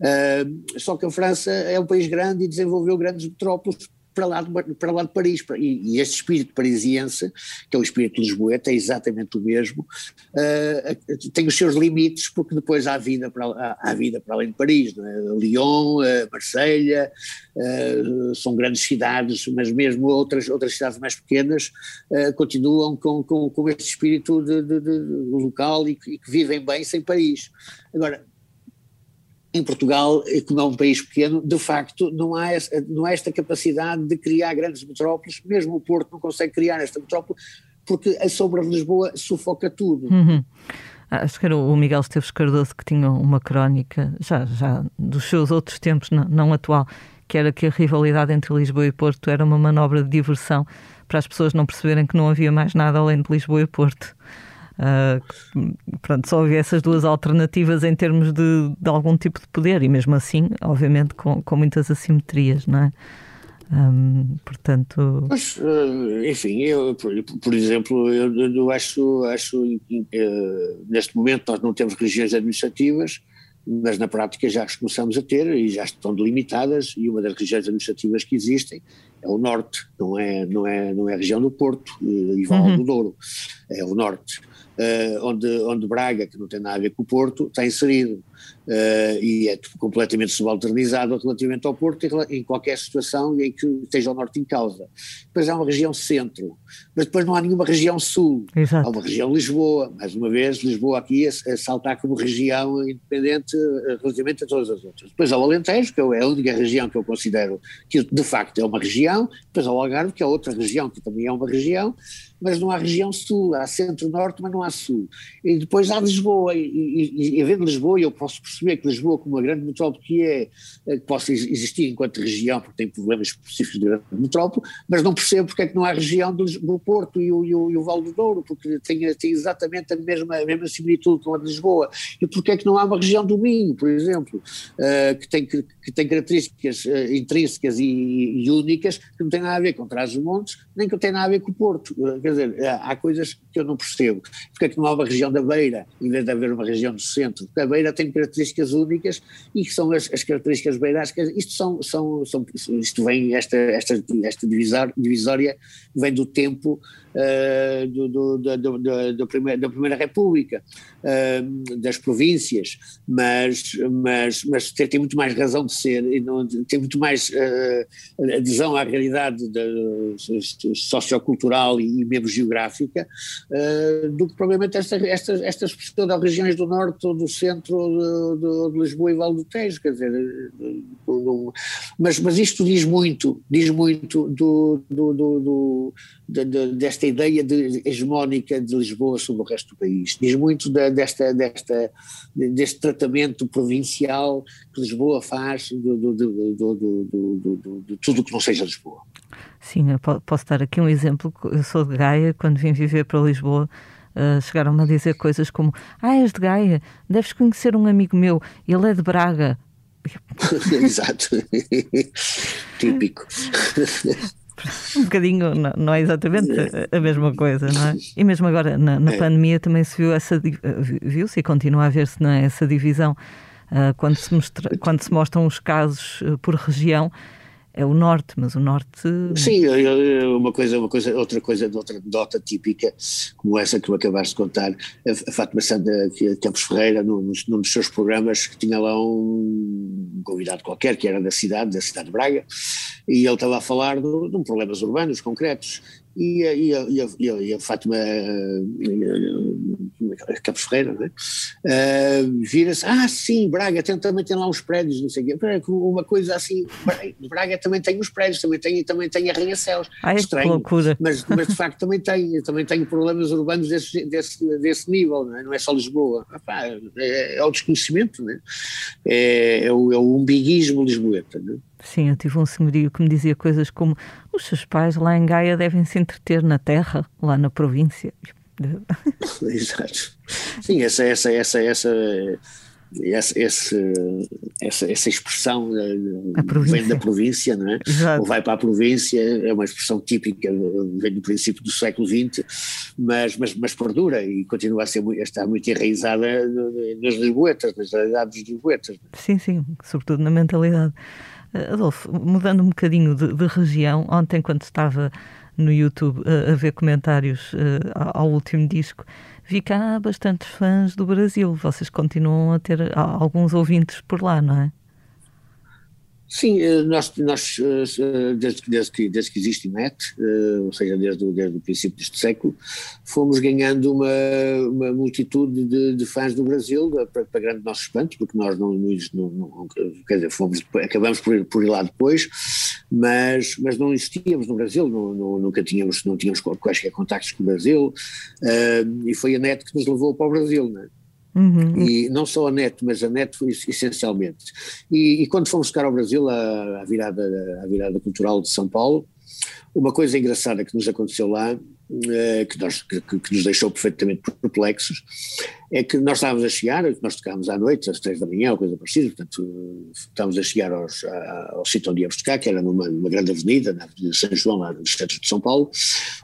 uh, só que a França é um país grande e desenvolveu grandes metrópoles para lá de, para lá de Paris. E, e, este espírito parisiense, que é o espírito lisboeta, é exatamente o mesmo, uh, tem os seus limites, porque depois há vida para, há, há vida para além de Paris. É? Lyon, uh, Marselha, uh, são grandes cidades, mas mesmo outras, outras cidades mais pequenas continuam com, com, com este espírito de, de, de local e e que vivem bem sem Paris. Agora, em Portugal, como é um país pequeno, de facto não há, não há esta capacidade de criar grandes metrópoles, mesmo o Porto não consegue criar esta metrópole, porque a sombra de Lisboa sufoca tudo. Uhum. Acho que era o Miguel Esteves Cardoso que tinha uma crónica, já, já dos seus outros tempos, não, não atual, que era que a rivalidade entre Lisboa e Porto era uma manobra de diversão para as pessoas não perceberem que não havia mais nada além de Lisboa e Porto. Uh, pronto, só havia essas duas alternativas em termos de, de, algum tipo de poder e mesmo assim, obviamente, com, com muitas assimetrias, não é? Portanto. Mas, uh, enfim, eu, por, exemplo, eu, eu, acho, acho uh, neste momento nós não temos regiões administrativas, mas na prática já as começamos a ter e já estão delimitadas, e uma das regiões administrativas que existem é o norte, não é, não é, não é a região do Porto e Val uhum. do Douro, é o norte onde, onde Braga, que não tem nada a ver com o Porto, está inserido uh, e é completamente subalternizado relativamente ao Porto em, qualquer situação em que esteja o Norte em causa. Depois há uma região centro, mas depois não há nenhuma região sul. Exato. Há uma região Lisboa, mais uma vez, Lisboa aqui a, saltar como região independente uh, relativamente a todas as outras. Depois há o Alentejo, que é a única região que eu considero que de facto é uma região, depois há o Algarve, que é outra região que também é uma região, mas não há região sul, há centro-norte, mas não há espaço. E depois há Lisboa, e, e, e havendo Lisboa, eu posso perceber que Lisboa, como uma grande metrópole que é, que possa existir enquanto região, porque tem problemas específicos de grande metrópole, mas não percebo porque é que não há região do, Porto e o, e, o, e o Val do Douro, porque tem, tem exatamente a mesma, a mesma similitude com a de Lisboa. E porque é que não há uma região do Minho, por exemplo, uh, que, tem, que, que, tem características uh, intrínsecas e, e, únicas que não têm nada a ver com Trás-os-Montes, nem que tem nada a ver com o Porto. Uh, quer dizer, há coisas que eu não percebo. Porque é que não há uma região da Beira, em vez de haver uma região do centro? Porque a Beira tem características únicas e que são as, as características beirascas. Isto são, são, são, isto vem, esta, esta, esta divisória vem do tempo uh, do, do, do, do, do da Primeira República, uh, das províncias, mas, mas, mas tem, tem, muito mais razão de ser e não, tem muito mais uh, adesão à realidade da, sociocultural e mesmo geográfica do que provavelmente estas, estas, estas regiões do norte do centro de, de Lisboa e Val do Tejo, quer dizer, mas, mas isto diz muito, diz muito do, do, do, do de, de, desta ideia de, hegemónica de Lisboa sobre o resto do país. Diz muito da, desta, desta, deste tratamento provincial que Lisboa faz de tudo que não seja Lisboa. Sim, posso dar aqui um exemplo. Eu sou de Gaia, quando vim viver para Lisboa. Uh, chegaram-me a dizer coisas como: Ah, és de Gaia, deves conhecer um amigo meu, ele é de Braga. Exato, típico. um bocadinho, não, não, é exatamente a mesma coisa, não é? E mesmo agora, na, na é. pandemia, também se viu essa, viu-se e continua a ver-se é, essa divisão, uh, quando, se mostra, quando se mostram os casos por região, é o norte, mas o norte. Sim, uma coisa, uma coisa, outra coisa, outra anedota típica, como essa que tu acabaste de contar, a Fátima Santa Campos Ferreira, num, num dos seus programas, que tinha lá um convidado qualquer, que era da cidade, da cidade de Braga, e ele estava a falar de problemas urbanos concretos, e a, e a, e a, e a Fátima uh, Campos Ferreira né? uh, vira-se, ah sim, Braga tem, também tem lá uns prédios, não sei o quê, uma coisa assim, Braga também tem uns prédios, também tem, também tem arranha-céus, estranho. Mas, mas de facto também tem, também tem problemas urbanos desse, desse, desse nível, não é, não é só Lisboa, Epá, é, é, o desconhecimento, né? é, é, o, é o umbiguismo lisboeta, né? Sim, eu tive um senhorio que me dizia coisas como os seus pais lá em Gaia devem se entreter na terra, lá na província. Exato. Sim, essa, essa, essa, essa, essa, essa, essa expressão vem da província, não é? Exato. Ou vai para a província, é uma expressão típica, vem do princípio do século XX, mas, mas, mas perdura e continua a, ser, a estar muito enraizada nas lisboetas, nas realidades lisboetas. Sim, sim, sobretudo na mentalidade. Adolfo, mudando um bocadinho de, de região, ontem quando estava no YouTube a, a ver comentários ao último disco, vi que há bastantes fãs do Brasil. Vocês continuam a ter alguns ouvintes por lá, não é? Sim, eh, nós, nós eh, desde, desde, que, desde que existe eh, ou seja, desde, desde o princípio deste século, fomos ganhando uma, uma multitude de, de fãs do Brasil, para, para, grande nosso espanto, porque nós não, não, não quer dizer, fomos, acabamos por ir, por ir lá depois, mas, mas não existíamos no Brasil, não, não, nunca tínhamos, não tínhamos quaisquer contactos com o Brasil, e foi a net que nos levou para o Brasil, não é? Uhum. E não só a NET, mas a NET essencialmente. E, e quando fomos ficar ao Brasil, à, à, virada, à virada cultural de São Paulo, uma coisa engraçada que nos aconteceu lá eh, que, nós, que, que, nos deixou perfeitamente perplexos, é que nós estávamos a chegar, nós tocámos à noite, às três da manhã, ou coisa parecida, portanto estávamos a chegar aos, ao sítio onde íamos tocar, que era numa, numa grande avenida, na Avenida São João, lá no centro de São Paulo,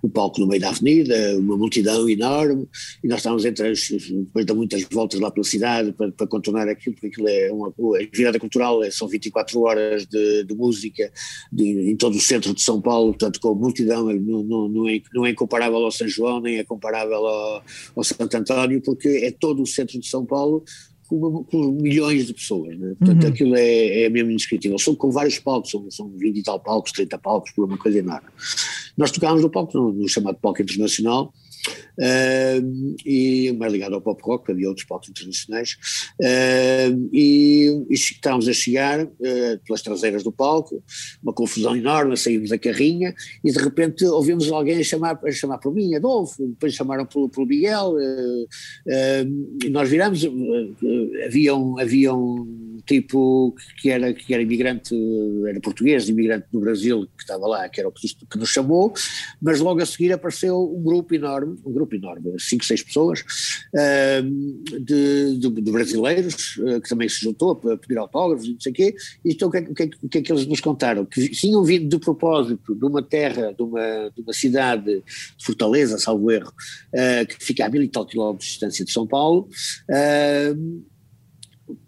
o palco no meio da avenida, uma multidão enorme, e nós estávamos entre as, depois de muitas voltas lá pela cidade para, para contornar aquilo, porque aquilo é uma, a virada cultural é, são 24 horas de, de música de, em todo o centro de São Paulo, portanto com multidão, não, não, não, é, não é comparável ao São João, nem é comparável ao, ao Santo António, porque é todo o centro de São Paulo com, milhões de pessoas, né? portanto uhum. aquilo é, é mesmo indescritível, são com vários palcos, são, são 20 e tal palcos, 30 palcos, por uma coisa enorme. Nós tocámos no palco, no, no chamado palco internacional, uh, e mais ligado ao pop rock, havia outros palcos internacionais, uh, e, e estávamos a chegar uh, pelas traseiras do palco, uma confusão enorme, saímos da carrinha e de repente ouvimos alguém a chamar, chamar por mim, Adolfo, depois chamaram pelo, pelo Miguel, e nós viramos, havia um, havia um tipo que era, que era imigrante, era português, imigrante no Brasil, que estava lá, que era o que, que nos chamou, mas logo a seguir apareceu um grupo enorme, um grupo enorme, cinco, seis pessoas, de, de, de, brasileiros, uh, que também se juntou para pedir autógrafos e não sei o quê, e então o que, é, que, é, que é que eles nos contaram? Que tinham vindo de propósito de uma terra, de uma, de uma cidade, de Fortaleza, salvo erro, uh, que fica a mil e tal quilómetros de distância de São Paulo,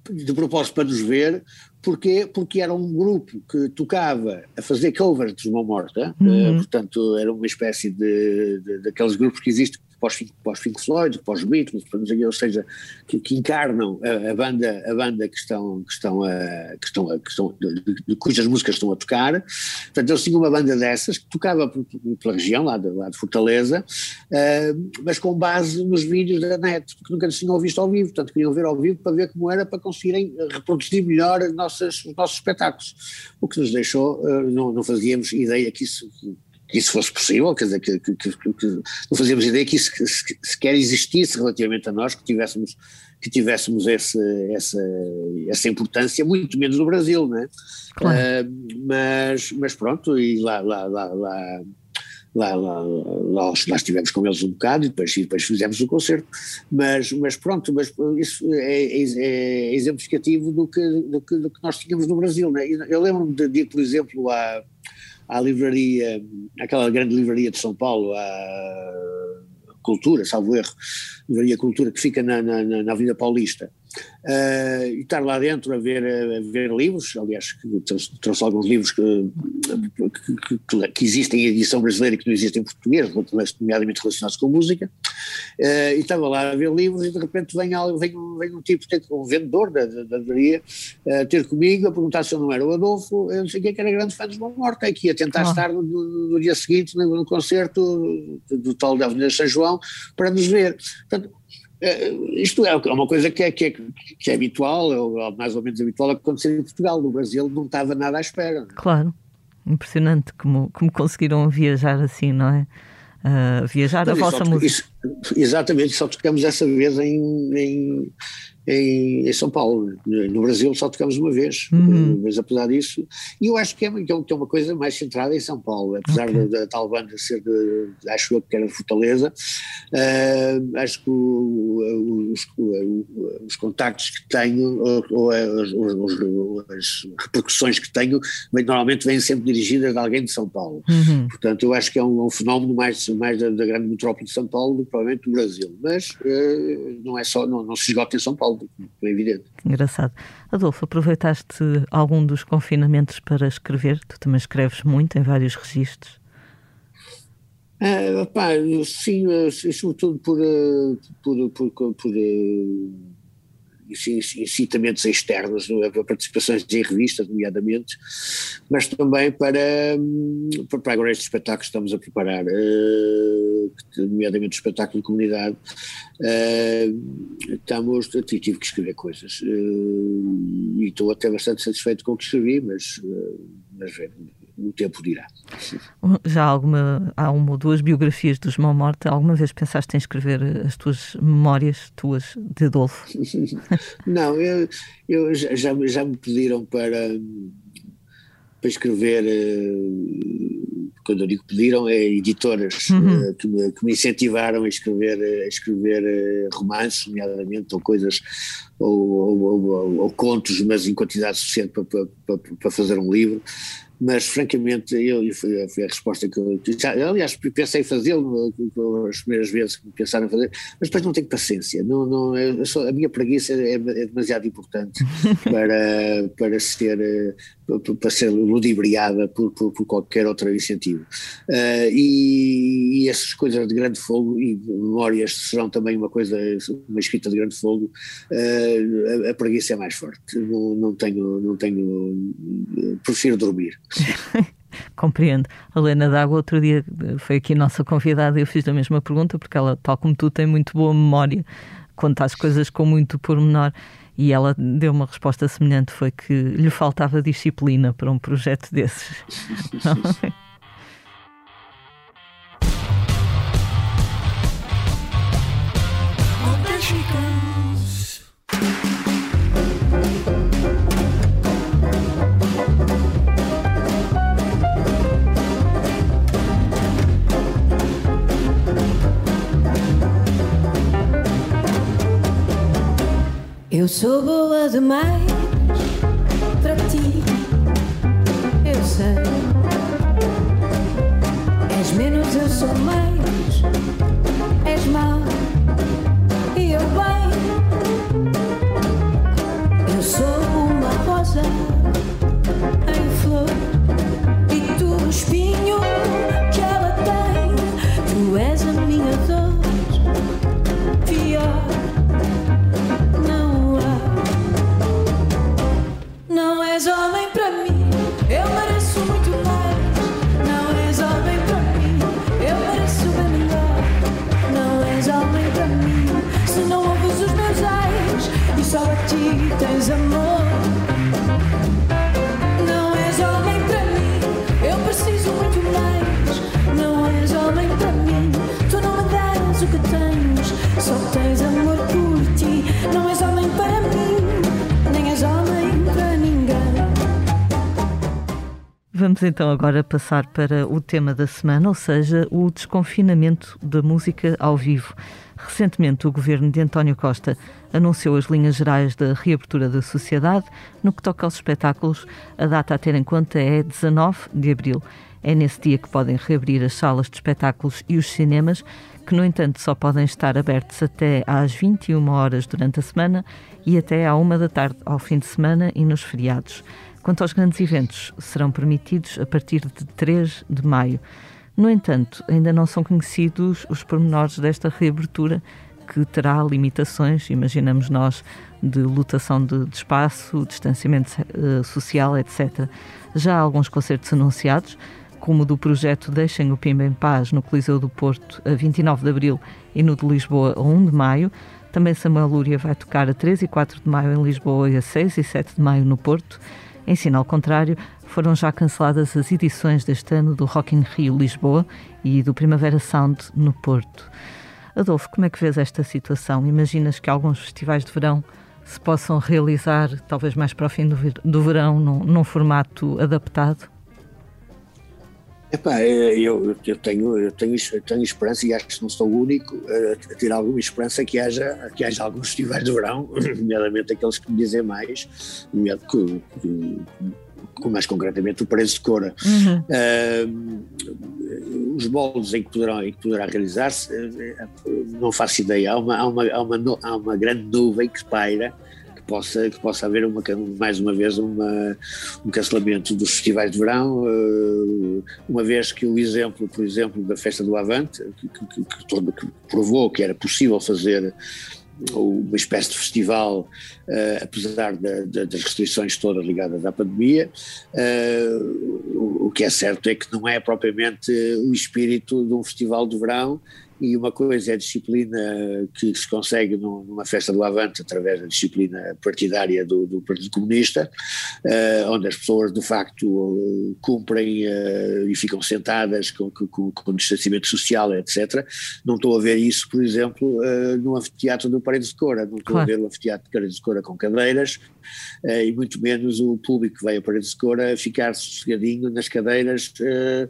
de propósito para nos ver, Porquê? Porque era um grupo que tocava a fazer covers de Mão Morta, uhum. uh, portanto era uma espécie de, de, daqueles grupos que existem pós-Pink pós Floyd, pós-Beatles, ou seja, que, que encarnam a, a, banda, a banda que estão, que estão, a, que estão, a, que estão de, cujas músicas estão a tocar. Portanto, eles tinham uma banda dessas que tocava pela região, lá de, lá de Fortaleza, uh, mas com base nos vídeos da net, porque nunca tinham visto ao vivo, portanto queriam ver ao vivo para ver como era, para conseguirem reproduzir melhor as nossas, os nossos espetáculos. O que nos deixou, uh, não, não fazíamos ideia que isso que isso fosse possível, quer dizer, que, que, que, que não fazíamos ideia que isso sequer existisse relativamente a nós, que tivéssemos, que tivéssemos esse, essa, essa importância, muito menos no Brasil, não é? Claro. Uh, mas, mas pronto, e lá, lá, lá, lá Lá, lá, lá, lá, estivemos com eles um bocado e depois, e depois fizemos o concerto, mas, mas pronto, mas isso é, é, é exemplificativo do que, do, que, do que nós tínhamos no Brasil. Né? Eu lembro-me de, de, por exemplo, há, à livraria, aquela grande livraria de São Paulo, a Cultura, salvo erro, livraria Cultura, que fica na, na, na Avenida Paulista, uh, e estar lá dentro a ver, a ver livros, aliás, trouxe, trouxe alguns livros que, que, que, existem em edição brasileira e que não existem em português, nomeadamente relacionados com música, uh, e estava lá a ver livros e de repente vem, vem, vem um tipo, um vendedor da, da, da livraria, uh, ter comigo, a perguntar se eu não era o Adolfo, eu não sei quem que era grande fã de João Morta, e que ia tentar ah. estar no, no, dia seguinte no, no concerto do, do tal da Avenida São João para nos ver. Portanto, isto é uma coisa que é, que é, que é habitual, ou mais ou menos habitual, acontecer em Portugal. No Brasil não estava nada à espera. Claro, impressionante como, como conseguiram viajar assim, não é? Uh, viajar Mas a vossa música. Isso, exatamente, só tocamos dessa vez em, em, em, em, São Paulo. No Brasil só tocamos uma vez, uhum. mas apesar disso, e eu acho que é, que é uma coisa mais centrada em São Paulo, apesar okay. da, da, tal banda ser de, acho eu que era Fortaleza, uh, acho que o, os, os, contactos que tenho, ou, ou as, as, repercussões que tenho, normalmente vêm sempre dirigidas de alguém de São Paulo. Uhum. Portanto, eu acho que é um, um fenómeno mais, mais da, da, grande metrópole de São Paulo do que provavelmente do Brasil, mas uh, não é só, não, não se esgota em São Paulo é evidente. Engraçado. Adolfo, aproveitaste algum dos confinamentos para escrever? Tu também escreves muito em vários registros. Ah, pá, sim, sobretudo por, eh, por, por, por, por eh, incitamentos externos, é? participações em revistas, nomeadamente, mas também para, hum, para agora este espetáculo que estamos a preparar, uh, nomeadamente o espetáculo de comunidade, uh, estamos, tive que escrever coisas uh, e estou até bastante satisfeito com o que escrevi, mas, mas o tempo dirá. Já alguma, há uma ou duas biografias dos Mão Morta, alguma vez pensaste em escrever as tuas memórias tuas de Adolfo? Não, eu, eu já, já me pediram para, para escrever, eh, quando eu digo pediram, é editoras uhum. Eh, que, me, que, me, incentivaram a escrever, a escrever eh, romances, nomeadamente, ou coisas, ou, ou, ou, ou, contos, mas em quantidade suficiente para, para, para fazer um livro mas francamente eu, foi, foi a resposta que eu já, aliás pensei fazê-lo as primeiras vezes que pensaram em fazer, mas depois não tenho paciência, não, não, só, a minha preguiça é, é demasiado importante para, para ser para ser ludibriada por, por, por, qualquer outro incentivo. Uh, e, e, essas coisas de grande fogo e memórias serão também uma coisa, uma escrita de grande fogo, uh, a, a, preguiça é mais forte. Não, não tenho, não tenho, prefiro dormir. Compreendo. A Helena D'Água, outro dia, foi aqui nossa convidada e eu fiz a mesma pergunta, porque ela, tal como tu, tem muito boa memória, conta as coisas com muito pormenor. E ela deu uma resposta semelhante: foi que lhe faltava disciplina para um projeto desses. Eu sou boa demais para ti, eu sei. És menos, eu sou mais. Vamos então agora passar para o tema da semana, ou seja, o desconfinamento da música ao vivo. Recentemente, o governo de António Costa anunciou as linhas gerais da reabertura da sociedade. No que toca aos espetáculos, a data a ter em conta é 19 de abril. É nesse dia que podem reabrir as salas de espetáculos e os cinemas, que, no entanto, só podem estar abertos até às 21 horas durante a semana e até à 1 da tarde ao fim de semana e nos feriados. Quanto aos grandes eventos, serão permitidos a partir de 3 de maio. No entanto, ainda não são conhecidos os pormenores desta reabertura, que terá limitações, imaginamos nós, de lotação de, de espaço, distanciamento eh, social, etc. Já há alguns concertos anunciados, como o do projeto Deixem o Pimba em Paz no Coliseu do Porto a 29 de abril e no de Lisboa a 1 de maio. Também Samuel Lúria vai tocar a 3 e 4 de maio em Lisboa e a 6 e 7 de maio no Porto. Em sinal contrário, foram já canceladas as edições deste ano do Rock in Rio Lisboa e do Primavera Sound no Porto. Adolfo, como é que vês esta situação? Imaginas que alguns festivais de verão se possam realizar, talvez mais para o fim do, ver- do verão, num, num formato adaptado? Epá, eu, eu, tenho, eu, tenho, eu tenho esperança e acho que não sou o único a, a ter alguma esperança que haja, que haja alguns festivais de verão, nomeadamente aqueles que me dizem mais, nomeado que, que, que mais concretamente o Paredes de Cora. Uhum. Uh, os moldes em que poderá, em que poderá realizar-se, uh, não faço ideia. Há uma, há, uma, há, uma, há uma grande nuvem que paira possa, que possa haver uma, mais uma vez uma, um cancelamento dos festivais de verão, uh, uma vez que o exemplo, por exemplo, da festa do Avante, que, que, que, que provou que era possível fazer uma espécie de festival, uh, apesar da, da, das restrições todas ligadas à pandemia. Uh, o, o, que é certo é que não é propriamente o espírito de um festival de verão. E uma coisa é a disciplina que se consegue numa festa do Avante através da disciplina partidária do, do Partido Comunista, uh, onde as pessoas de facto cumprem e ficam sentadas com, com, com, distanciamento social, etc. Não estou a ver isso, por exemplo, no anfiteatro do Paredes de Cora, não estou claro. a ver o anfiteatro de Paredes de Cora com cadeiras uh, e muito menos o público que vai a Paredes de Cora ficar sossegadinho nas cadeiras uh,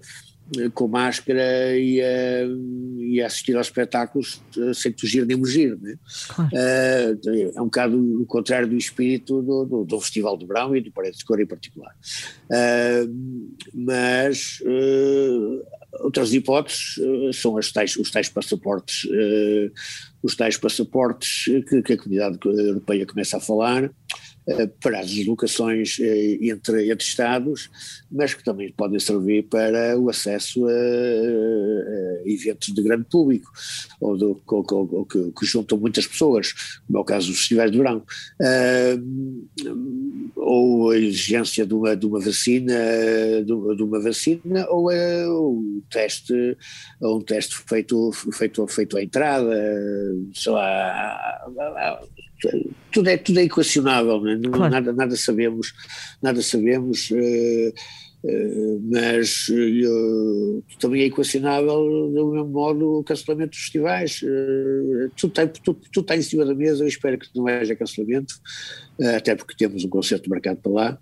com máscara e, uh, e assistir aos espetáculos sem tugir nem mugir. Né? Claro. é um bocado o contrário do espírito do, do, do, Festival de Verão e do Paredes de Cora em particular. mas outras hipóteses uh, são as tais, os tais passaportes, uh, os tais passaportes que, que, a comunidade europeia começa a falar, para as deslocações entre, entre Estados, mas que também podem servir para o acesso a, a eventos de grande público, ou, do, ou que, que, juntam muitas pessoas, como é o caso dos festivais de verão, ou a exigência de uma, de uma vacina, de, uma vacina, ou, o teste, ou um teste feito, feito, feito à entrada, sei lá, tudo é, tudo é equacionável, né? não, claro. nada, nada sabemos, nada sabemos, uh, uh, mas uh, também é equacionável do mesmo modo o cancelamento dos festivais, tudo, está, tudo, tudo está em cima da mesa, eu espero que não haja cancelamento, até porque temos um concerto marcado para lá,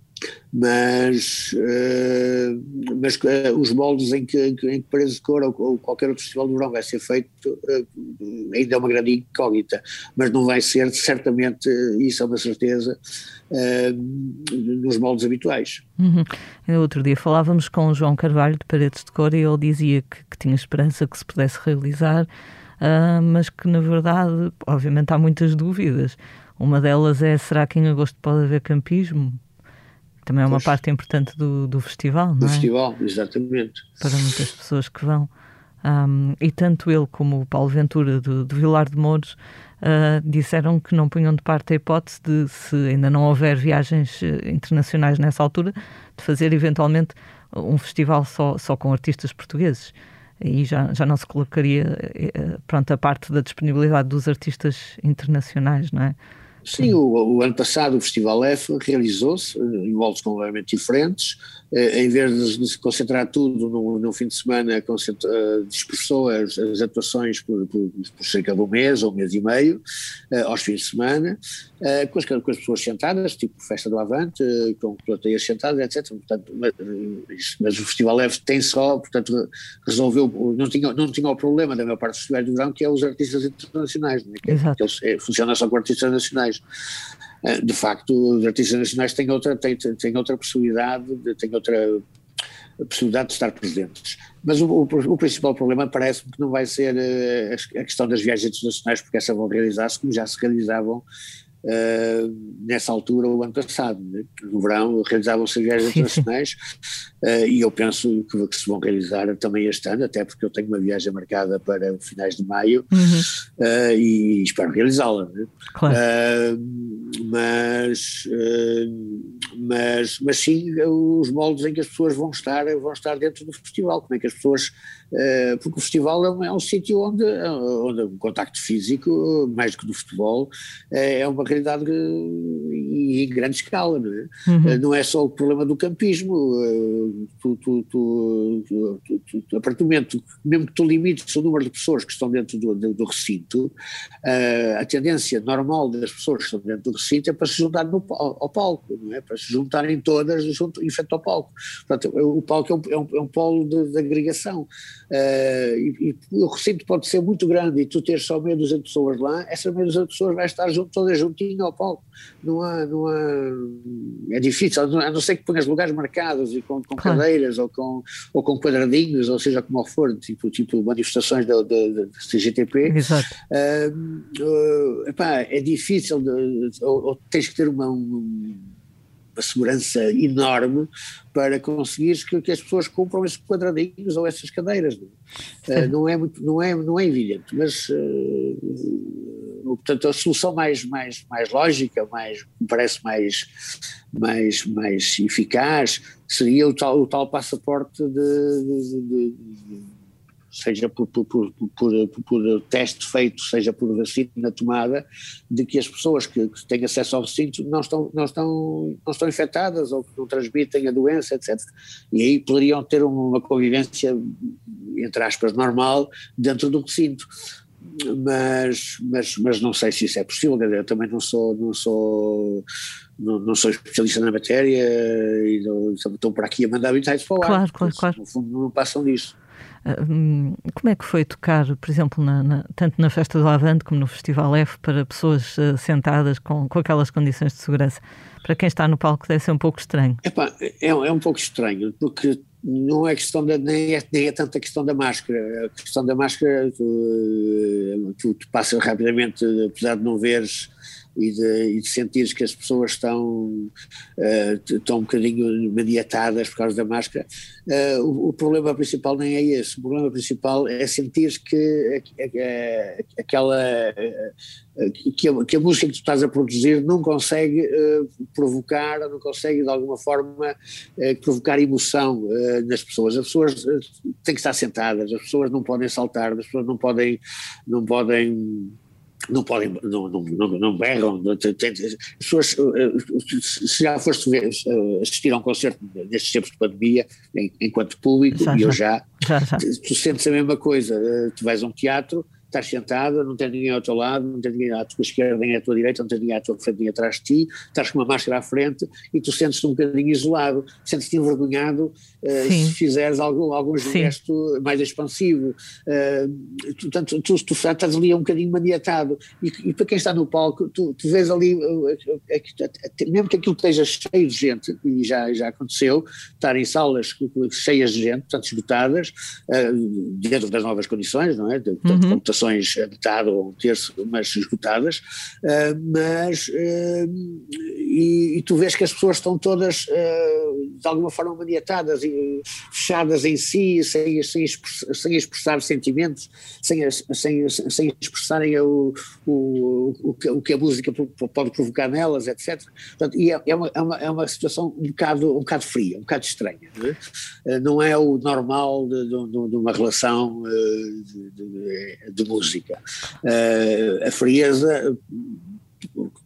mas, uh, mas uh, os moldes em que, em que Paredes de Cor ou, ou, qualquer outro festival de verão vai ser feito uh, ainda é uma grande incógnita, mas não vai ser certamente, isso é uma certeza, nos moldes habituais. Uhum. Outro dia falávamos com o João Carvalho de Paredes de Cor e ele dizia que, que tinha esperança que se pudesse realizar, mas que na verdade, obviamente há muitas dúvidas. Uma delas é, será que em agosto pode haver campismo? Também é uma pois. parte importante do, do festival, não do é? Do festival, exatamente. Para muitas pessoas que vão. Um, e tanto ele como o Paulo Ventura, do, do Vilar de Mouros, uh, disseram que não punham de parte a hipótese de, se ainda não houver viagens eh, internacionais nessa altura, de fazer eventualmente um festival só, só com artistas portugueses. E já, já não se colocaria eh, pronto, a parte da disponibilidade dos artistas internacionais, não é? Sim, o, o, ano passado o Festival F realizou-se em moldes completamente diferentes, eh, em vez de se concentrar tudo no, no fim de semana, uh, dispersou as, as atuações por, por, por, cerca de um mês ou um mês e meio, aos fins de semana, com, as, com, as, pessoas sentadas, tipo Festa do Avante, com plateias sentadas, etc. Portanto, mas, mas, o Festival F tem só, portanto, resolveu, não tinha, não tinha o problema da maior parte dos festivais do verão, que é os artistas internacionais, né? que, que eles, é, funciona só com artistas nacionais de facto, os artistas nacionais têm outra, têm, têm outra possibilidade, de, têm outra possibilidade de estar presentes. Mas o, o, o principal problema parece-me que não vai ser uh, a questão das viagens internacionais, porque essas vão realizar-se como já se realizavam uh, nessa altura o ano passado. Né? No verão realizavam-se viagens internacionais uh, e eu penso que, que, se vão realizar também este ano, até porque eu tenho uma viagem marcada para finais de maio uhum. uh, e espero realizá-la. Né? Claro. mas, mas, mas sim, os moldes em que as pessoas vão estar, vão estar dentro do festival, como é que as pessoas porque o festival é um, é um sítio onde, onde o contacto físico, mais do que do futebol, é uma realidade em grande escala, não é? Uhum. Não é só o problema do campismo, tu, tu, tu, tu, a partir do momento, mesmo que tu limites o número de pessoas que estão dentro do, do, do recinto, a tendência normal das pessoas que estão dentro do recinto é para se juntar no, ao, ao palco, não é? Para se juntarem todas junto, em frente ao palco. Portanto, o palco é um, é um, é um polo de, de agregação. e, e, o recinto pode ser muito grande e tu teres só meia dúzia de pessoas lá, essa meia dúzia de pessoas vai estar junto, todas juntinho ao palco. Não há, não há, é difícil, a não ser que ponhas lugares marcados e com, com claro. cadeiras ou com, ou com quadradinhos, ou seja, como for, tipo, tipo manifestações da CGTP. Exato. Uh, uh, epá, é difícil, de, ou, ou, tens que ter uma, uma segurança enorme para conseguires que, que, as pessoas compram esses quadradinhos ou essas cadeiras. Uh, não, é muito, não, é, não é evidente, mas uh, portanto, a solução mais, mais, mais lógica, mais, me parece mais, mais, mais eficaz, seria o tal, o tal passaporte de, de, de, de seja por, por, por, por, teste feito, seja por vacina tomada, de que as pessoas que, que, têm acesso ao recinto não estão, não, estão, não estão infectadas ou que não transmitem a doença, etc. E aí poderiam ter uma convivência, entre aspas, normal dentro do recinto mas, mas, mas não sei se isso é possível, eu também não sou, não sou, não, não sou especialista na matéria e não, estou por aqui a mandar insights para o ar, claro, claro, claro. no fundo não passam disso. Ah, hum, como é que foi tocar, por exemplo, na, na, tanto na Festa do Avante como no Festival F, para pessoas uh, sentadas com, com aquelas condições de segurança? Para quem está no palco deve ser um pouco estranho. Epá, é, é um pouco estranho, porque não é questão da, nem, é, nem é tanta questão da máscara. A questão da máscara, tu, tu, tu passas rapidamente, apesar de não veres e de, e de sentir que as pessoas estão, uh, estão um bocadinho maniatadas por causa da máscara. Uh, o, o, problema principal nem é esse, o problema principal é sentir que aquela que a, que a, música que tu estás a produzir não consegue uh, provocar, não consegue de alguma forma uh, provocar emoção uh, nas pessoas. As pessoas têm que estar sentadas, as pessoas não podem saltar, as pessoas não podem, não podem não podem, não, não, não, não berram, as pessoas, se já foste ver, assistir a um concerto nestes tempos de pandemia, enquanto público, já, e eu já, já, já, tu sentes a mesma coisa, tu vais a um teatro, estás sentada, não tens ninguém ao teu lado, não tens ninguém à tua esquerda, nem à tua direita, não tens ninguém à tua frente, nem atrás de ti, estás com uma máscara à frente e tu sentes-te um bocadinho isolado, sentes-te envergonhado uh, se fizeres algum, algum gesto mais expansivo. Uh, portanto, tu, tu, estás ali um bocadinho maniatado e, e, para quem está no palco, tu, tu vês ali, uh, mesmo que aquilo esteja cheio de gente, e já, já aconteceu, estar em salas cheias de gente, portanto esgotadas, dentro das novas condições, não é? De, portanto, uhum a metade ou um terço, mas esgotadas, uh, mas uh, e, e, tu vês que as pessoas estão todas uh, de alguma forma maniatadas e fechadas em si, sem, sem, expressar, sem expressar sentimentos, sem, sem, sem expressarem o, o, o, que, o que a música pode provocar nelas, etc. Portanto, e é, é, uma, é, uma, é uma situação um bocado, um bocado fria, um bocado estranha. Não é, não é o normal de, de, de uma relação de, de, música. Uh, a frieza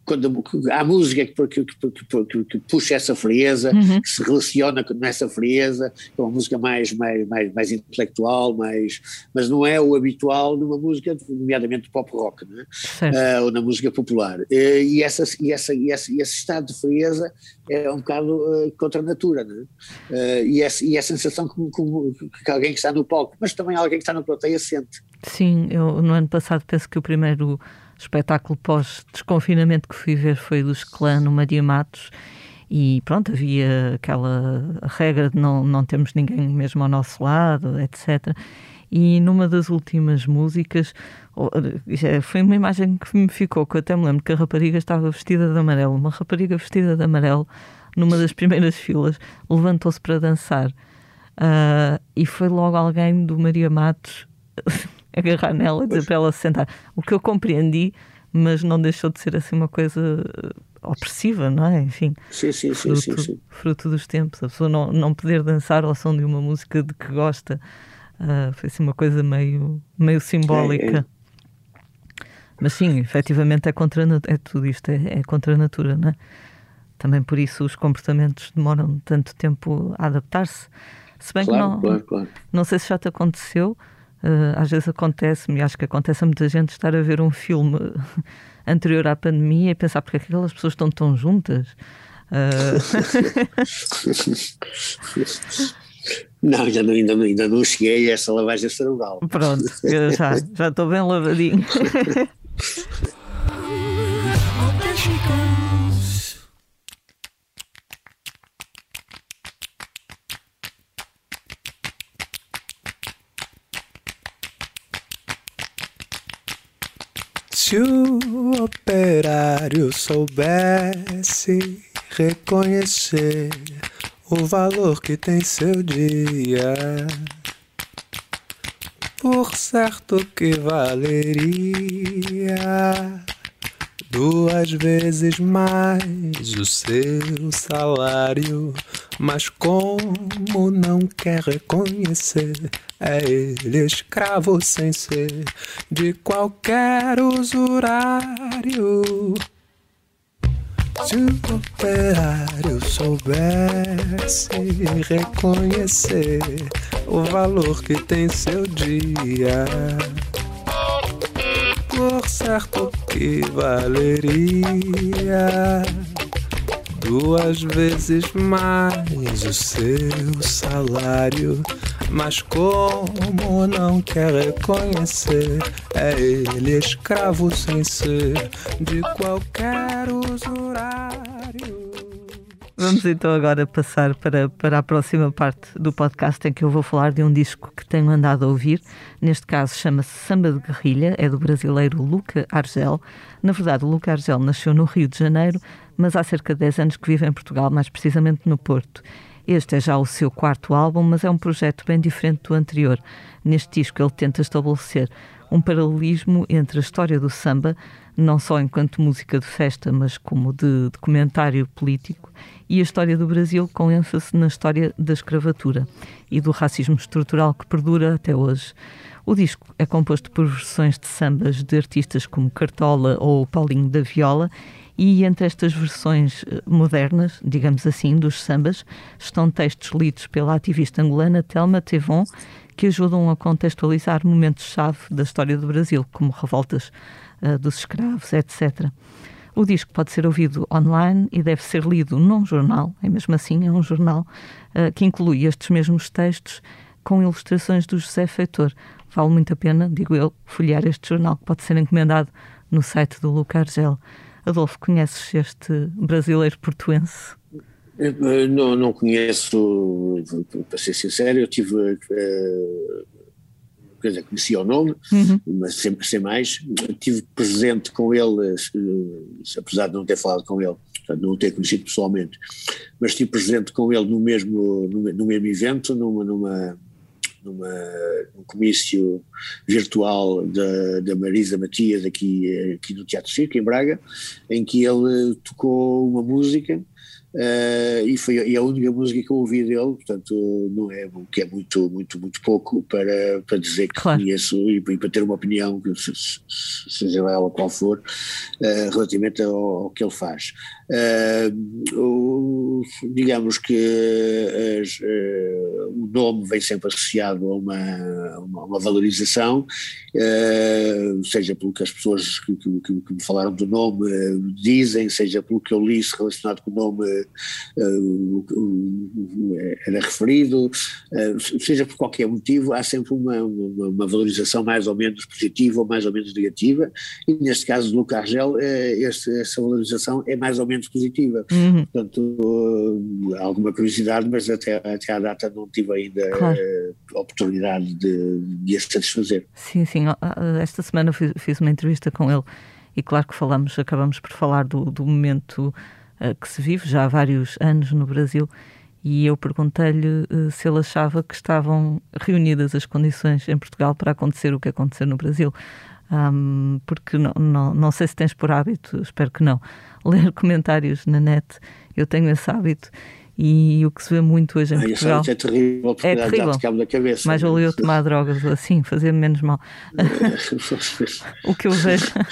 quando há música que, que, que, que, puxa essa frieza, uhum. que se relaciona com essa frieza, é uma música mais, mais, mais, mais intelectual, mais, mas não é o habitual numa música, nomeadamente pop rock, é? uh, ou na música popular. Uh, e, essa, e, essa, e, essa, e esse estado de frieza é um bocado uh, contra a natura, é? e, essa, e a sensação que, que, que alguém que está no palco, mas também alguém que está na plateia sente. Sim, eu no ano passado penso que o primeiro espetáculo pós-desconfinamento que fui ver foi dos Clã no Maria Matos e pronto, havia aquela regra de não, não termos ninguém mesmo ao nosso lado, etc. E numa das últimas músicas, foi uma imagem que me ficou, que eu até me lembro que a rapariga estava vestida de amarelo, uma rapariga vestida de amarelo, numa das primeiras filas, levantou-se para dançar. Uh, e foi logo alguém do Maria Matos agarrar nela e dizer para ela se sentar. O que eu compreendi, mas não deixou de ser assim uma coisa eh, opressiva, não é? Enfim, sim, sim, fruto, sim, sim, fruto dos tempos. A pessoa não, não poder dançar ao som de uma música de que gosta uh, foi assim uma coisa meio, meio simbólica. É, é. Mas sim, efetivamente é contra é tudo isto, é, é contra a natura, não é? Também por isso os comportamentos demoram tanto tempo a adaptar-se. Se bem claro, que não, claro, claro. não sei se já te aconteceu, às vezes acontece-me, acho que acontece a muita gente estar a ver um filme anterior à pandemia e pensar porque aquelas pessoas estão tão juntas. Uh... não, ainda não, ainda, ainda não cheguei a essa lavagem cerebral. Pronto, já, já estou bem lavadinho. Se o operário soubesse reconhecer o valor que tem seu dia, por certo que valeria duas vezes mais o seu salário. Mas como não quer reconhecer, é ele escravo sem ser de qualquer usurário. Se o operário soubesse reconhecer o valor que tem seu dia por certo que valeria duas vezes mais o seu salário. Mas como não quer reconhecer, é ele escravo sem ser de qualquer usurário. Vamos então agora passar para, para a próxima parte do podcast em que eu vou falar de um disco que tenho andado a ouvir. Neste caso chama-se Samba de Guerrilha, é do brasileiro Luca Argel. Na verdade, o Luca Argel nasceu no Rio de Janeiro, mas há cerca de 10 anos que vive em Portugal, mais precisamente no Porto. Este é já o seu quarto álbum, mas é um projeto bem diferente do anterior. Neste disco ele tenta estabelecer um paralelismo entre a história do samba, não só enquanto música de festa, mas como de, comentário político, e a história do Brasil, com ênfase na história da escravatura e do racismo estrutural que perdura até hoje. O disco é composto por versões de sambas de artistas como Cartola ou Paulinho da Viola e entre estas versões eh, modernas, digamos assim, dos sambas, estão textos lidos pela ativista angolana Telma Tevon, que ajudam a contextualizar momentos-chave da história do Brasil, como revoltas uh, dos escravos, etc. O disco pode ser ouvido online e deve ser lido num jornal, é mesmo assim, é um jornal uh, que inclui estes mesmos textos com ilustrações do José Feitor. Vale muito a pena, digo eu, folhear este jornal, que pode ser encomendado no site do Luca Argel. Adolfo, conheces este brasileiro portuense? Não, não conheço, para ser sincero, eu tive, quer dizer, conhecia o nome, uhum. mas sempre sem mais, tive presente com ele, uh, apesar de não ter falado com ele, portanto, não o ter conhecido pessoalmente, mas estive presente com ele no mesmo, no, no mesmo evento, numa, numa numa, num comício virtual da, da Marisa Matias aqui, aqui no Teatro Circo, em Braga, em que ele tocou uma música Uh, e foi e a única música que eu ouvi dele, portanto não é que é muito muito muito pouco para para dizer que claro. conheço e, e, para ter uma opinião seja ela qual for uh, relativamente ao, ao, que ele faz uh, digamos que as, o nome vem sempre associado a uma, uma, uma valorização seja pelo que as pessoas que, que, que, me falaram do nome dizem seja pelo que eu li relacionado com o nome uh, era referido, uh, seja por qualquer motivo, há sempre uma, uma, uma, valorização mais ou menos positiva ou mais ou menos negativa, e neste caso do Luca Argel, este, essa valorização é mais ou menos positiva. Uhum. Portanto, alguma curiosidade, mas até, até à data não tive ainda claro. oportunidade de, de a satisfazer. Sim, sim. Esta semana fiz, fiz uma entrevista com ele e claro que falamos, acabamos por falar do, do momento uh, que se vive já há vários anos no Brasil e eu perguntei-lhe se ele achava que estavam reunidas as condições em Portugal para acontecer o que aconteceu no Brasil. Um, porque não, não, não sei se tens por hábito, espero que não, ler comentários na net. Eu tenho esse hábito e o que se vê muito hoje em ah, Portugal. é terrível, é terrível. cabo da cabeça. Mais valeu eu tomar drogas assim, fazer menos mal. o que eu vejo.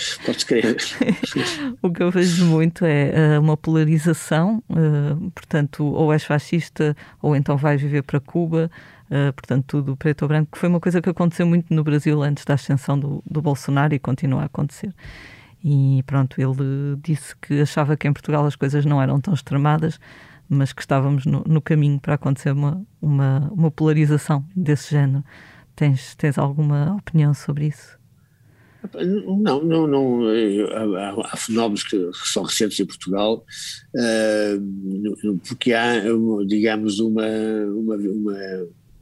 O que eu vejo muito é uh, uma polarização, uh, portanto, ou és fascista ou então vais viver para Cuba. Uh, portanto, tudo preto ou branco, que foi uma coisa que aconteceu muito no Brasil antes da ascensão do, do Bolsonaro e continua a acontecer. E pronto, ele disse que achava que em Portugal as coisas não eram tão extremadas, mas que estávamos no, no caminho para acontecer uma, uma, uma, polarização desse género. Tens, tens alguma opinião sobre isso? Não, não, não. Há, há fenómenos que são recentes em Portugal, uh, porque há, digamos, uma, uma, uma,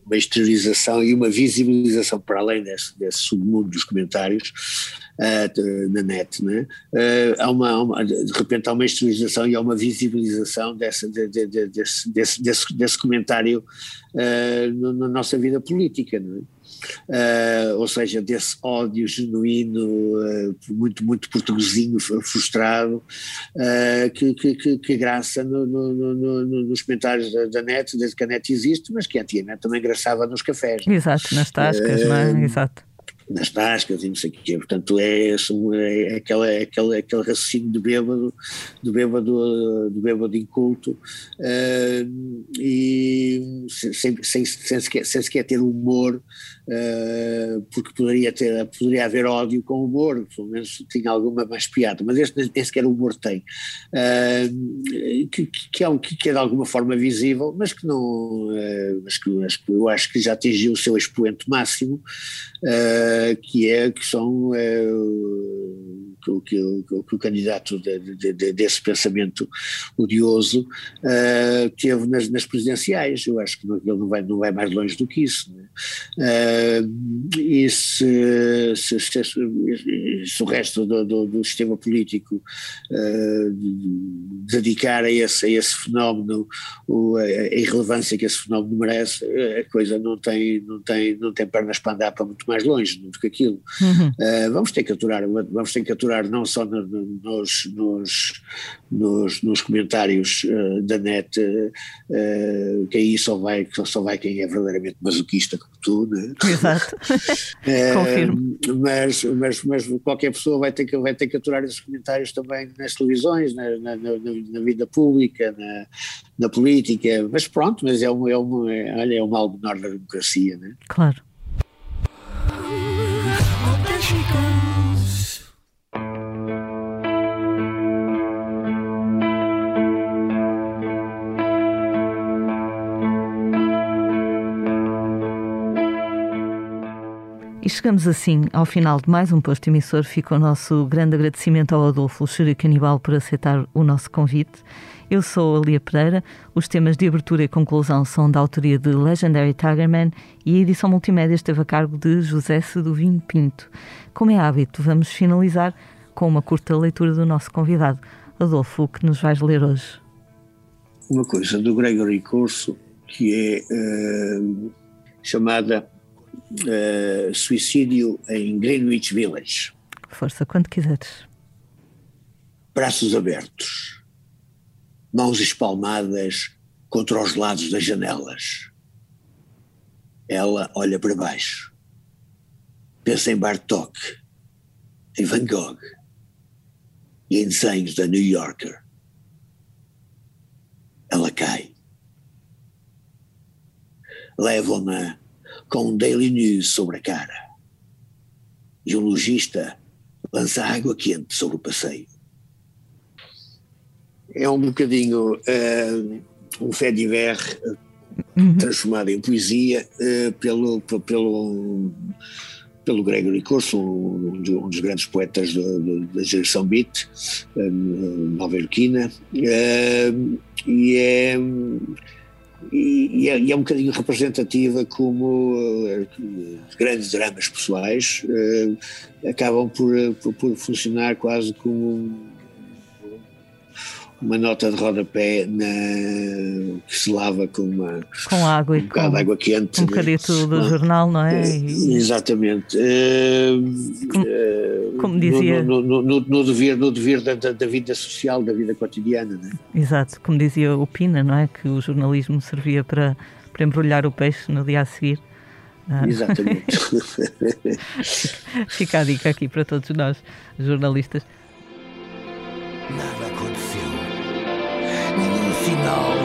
uma exteriorização e uma visibilização para além desse, desse submundo dos comentários uh, na net, né? Uh, há, uma, uma, de repente há uma exteriorização e há uma visibilização dessa, de, de, de, desse, desse, desse, desse, comentário uh, na nossa vida política, não é? Uh, ou seja, desse ódio genuíno, uh, muito, muito portuguesinho, frustrado, uh, que, que, que, graça no, no, no, nos comentários da, da, net, desde que a net existe, mas que a tia net também graçava nos cafés. Exato, nas tascas, não é? Exato nas tascas e não sei o quê. Portanto, é, é, aquela, é aquele, é aquele raciocínio de bêbado, de bêbado, de bêbado inculto, uh, e sem, sem, sem, sequer, sem sequer ter humor, porque poderia, ter, poderia haver ódio com humor, pelo menos tinha alguma mais piada, mas este nem sequer humor tem, uh, que, que, é, que é de alguma forma visível, mas que não, mas que, mas que eu acho que já atingiu o seu expoente máximo, que, é, que são que, que, o- que o candidato de- de- de- desse pensamento odioso uh, teve nas, nas presidenciais. Eu acho que não- ele não vai, não vai mais longe do que isso. né? Uh, e se, se, se- se- o resto do, do- do sistema político uh, dedicar a esse, a esse fenómeno o- a, a irrelevância que esse fenómeno merece, a coisa não tem, não tem, não tem pernas para andar para muito mais longe do que aquilo. Uhum. Uh, vamos ter que aturar, vamos ter que aturar não só no- no- nos, nos, nos, nos comentários uh, da net, uh, que aí só vai, só vai quem é verdadeiramente masoquista como tu, né? Exato. Confirmo. mas, mas, mas qualquer pessoa vai ter que, vai ter que aturar esses comentários também nas televisões, na, na, na, na vida pública, na, na política, mas pronto, mas é um, é um, é, olha, é um mal menor da democracia, né? Claro. E chegamos assim ao final de mais um posto emissor. Fica o nosso grande agradecimento ao Adolfo Luxúria Canibal por aceitar o nosso convite. Eu sou a Lia Pereira. Os temas de abertura e conclusão são da autoria de Legendary Tigerman e a edição multimédia esteve a cargo de José Sedovinho Pinto. Como é hábito, vamos finalizar com uma curta leitura do nosso convidado. Adolfo, o que nos vais ler hoje? Uma coisa do Gregory Corso que é eh, chamada eh, Suicídio em Greenwich Village. Força, quando quiseres. braços abertos, mãos espalmadas contra os lados das janelas. Ela olha para baixo. Pensa em Bartok, em Van Gogh e em desenhos da New Yorker. Ela cai. Levam-na com um Daily News sobre a cara. E um lojista lança água quente sobre o passeio é um bocadinho eh, um fait divers eh, transformado em poesia eh, pelo, pe- pelo, pelo Gregory Corso, um, um do- um dos grandes poetas do- do- da geração beat, eh, nova-iorquina, eh, e é, e, e é, e é um bocadinho representativa como eh, grandes dramas pessoais eh, acabam por, por, por funcionar quase como uma nota de rodapé na, que se lava com uma, Com água um e com de água quente. um né? bocadito do Ah, jornal, não é? E- Exatamente. Eh, Como- eh, como dizia- No, no, no, no dever, no dever da, da, da vida social, da vida cotidiana. Né? Exato, como dizia o Pina, não é? Que o jornalismo servia para, para embrulhar o peixe no dia a seguir. Ah, Exatamente. fica a dica aqui para todos nós, jornalistas. Nada aconteceu.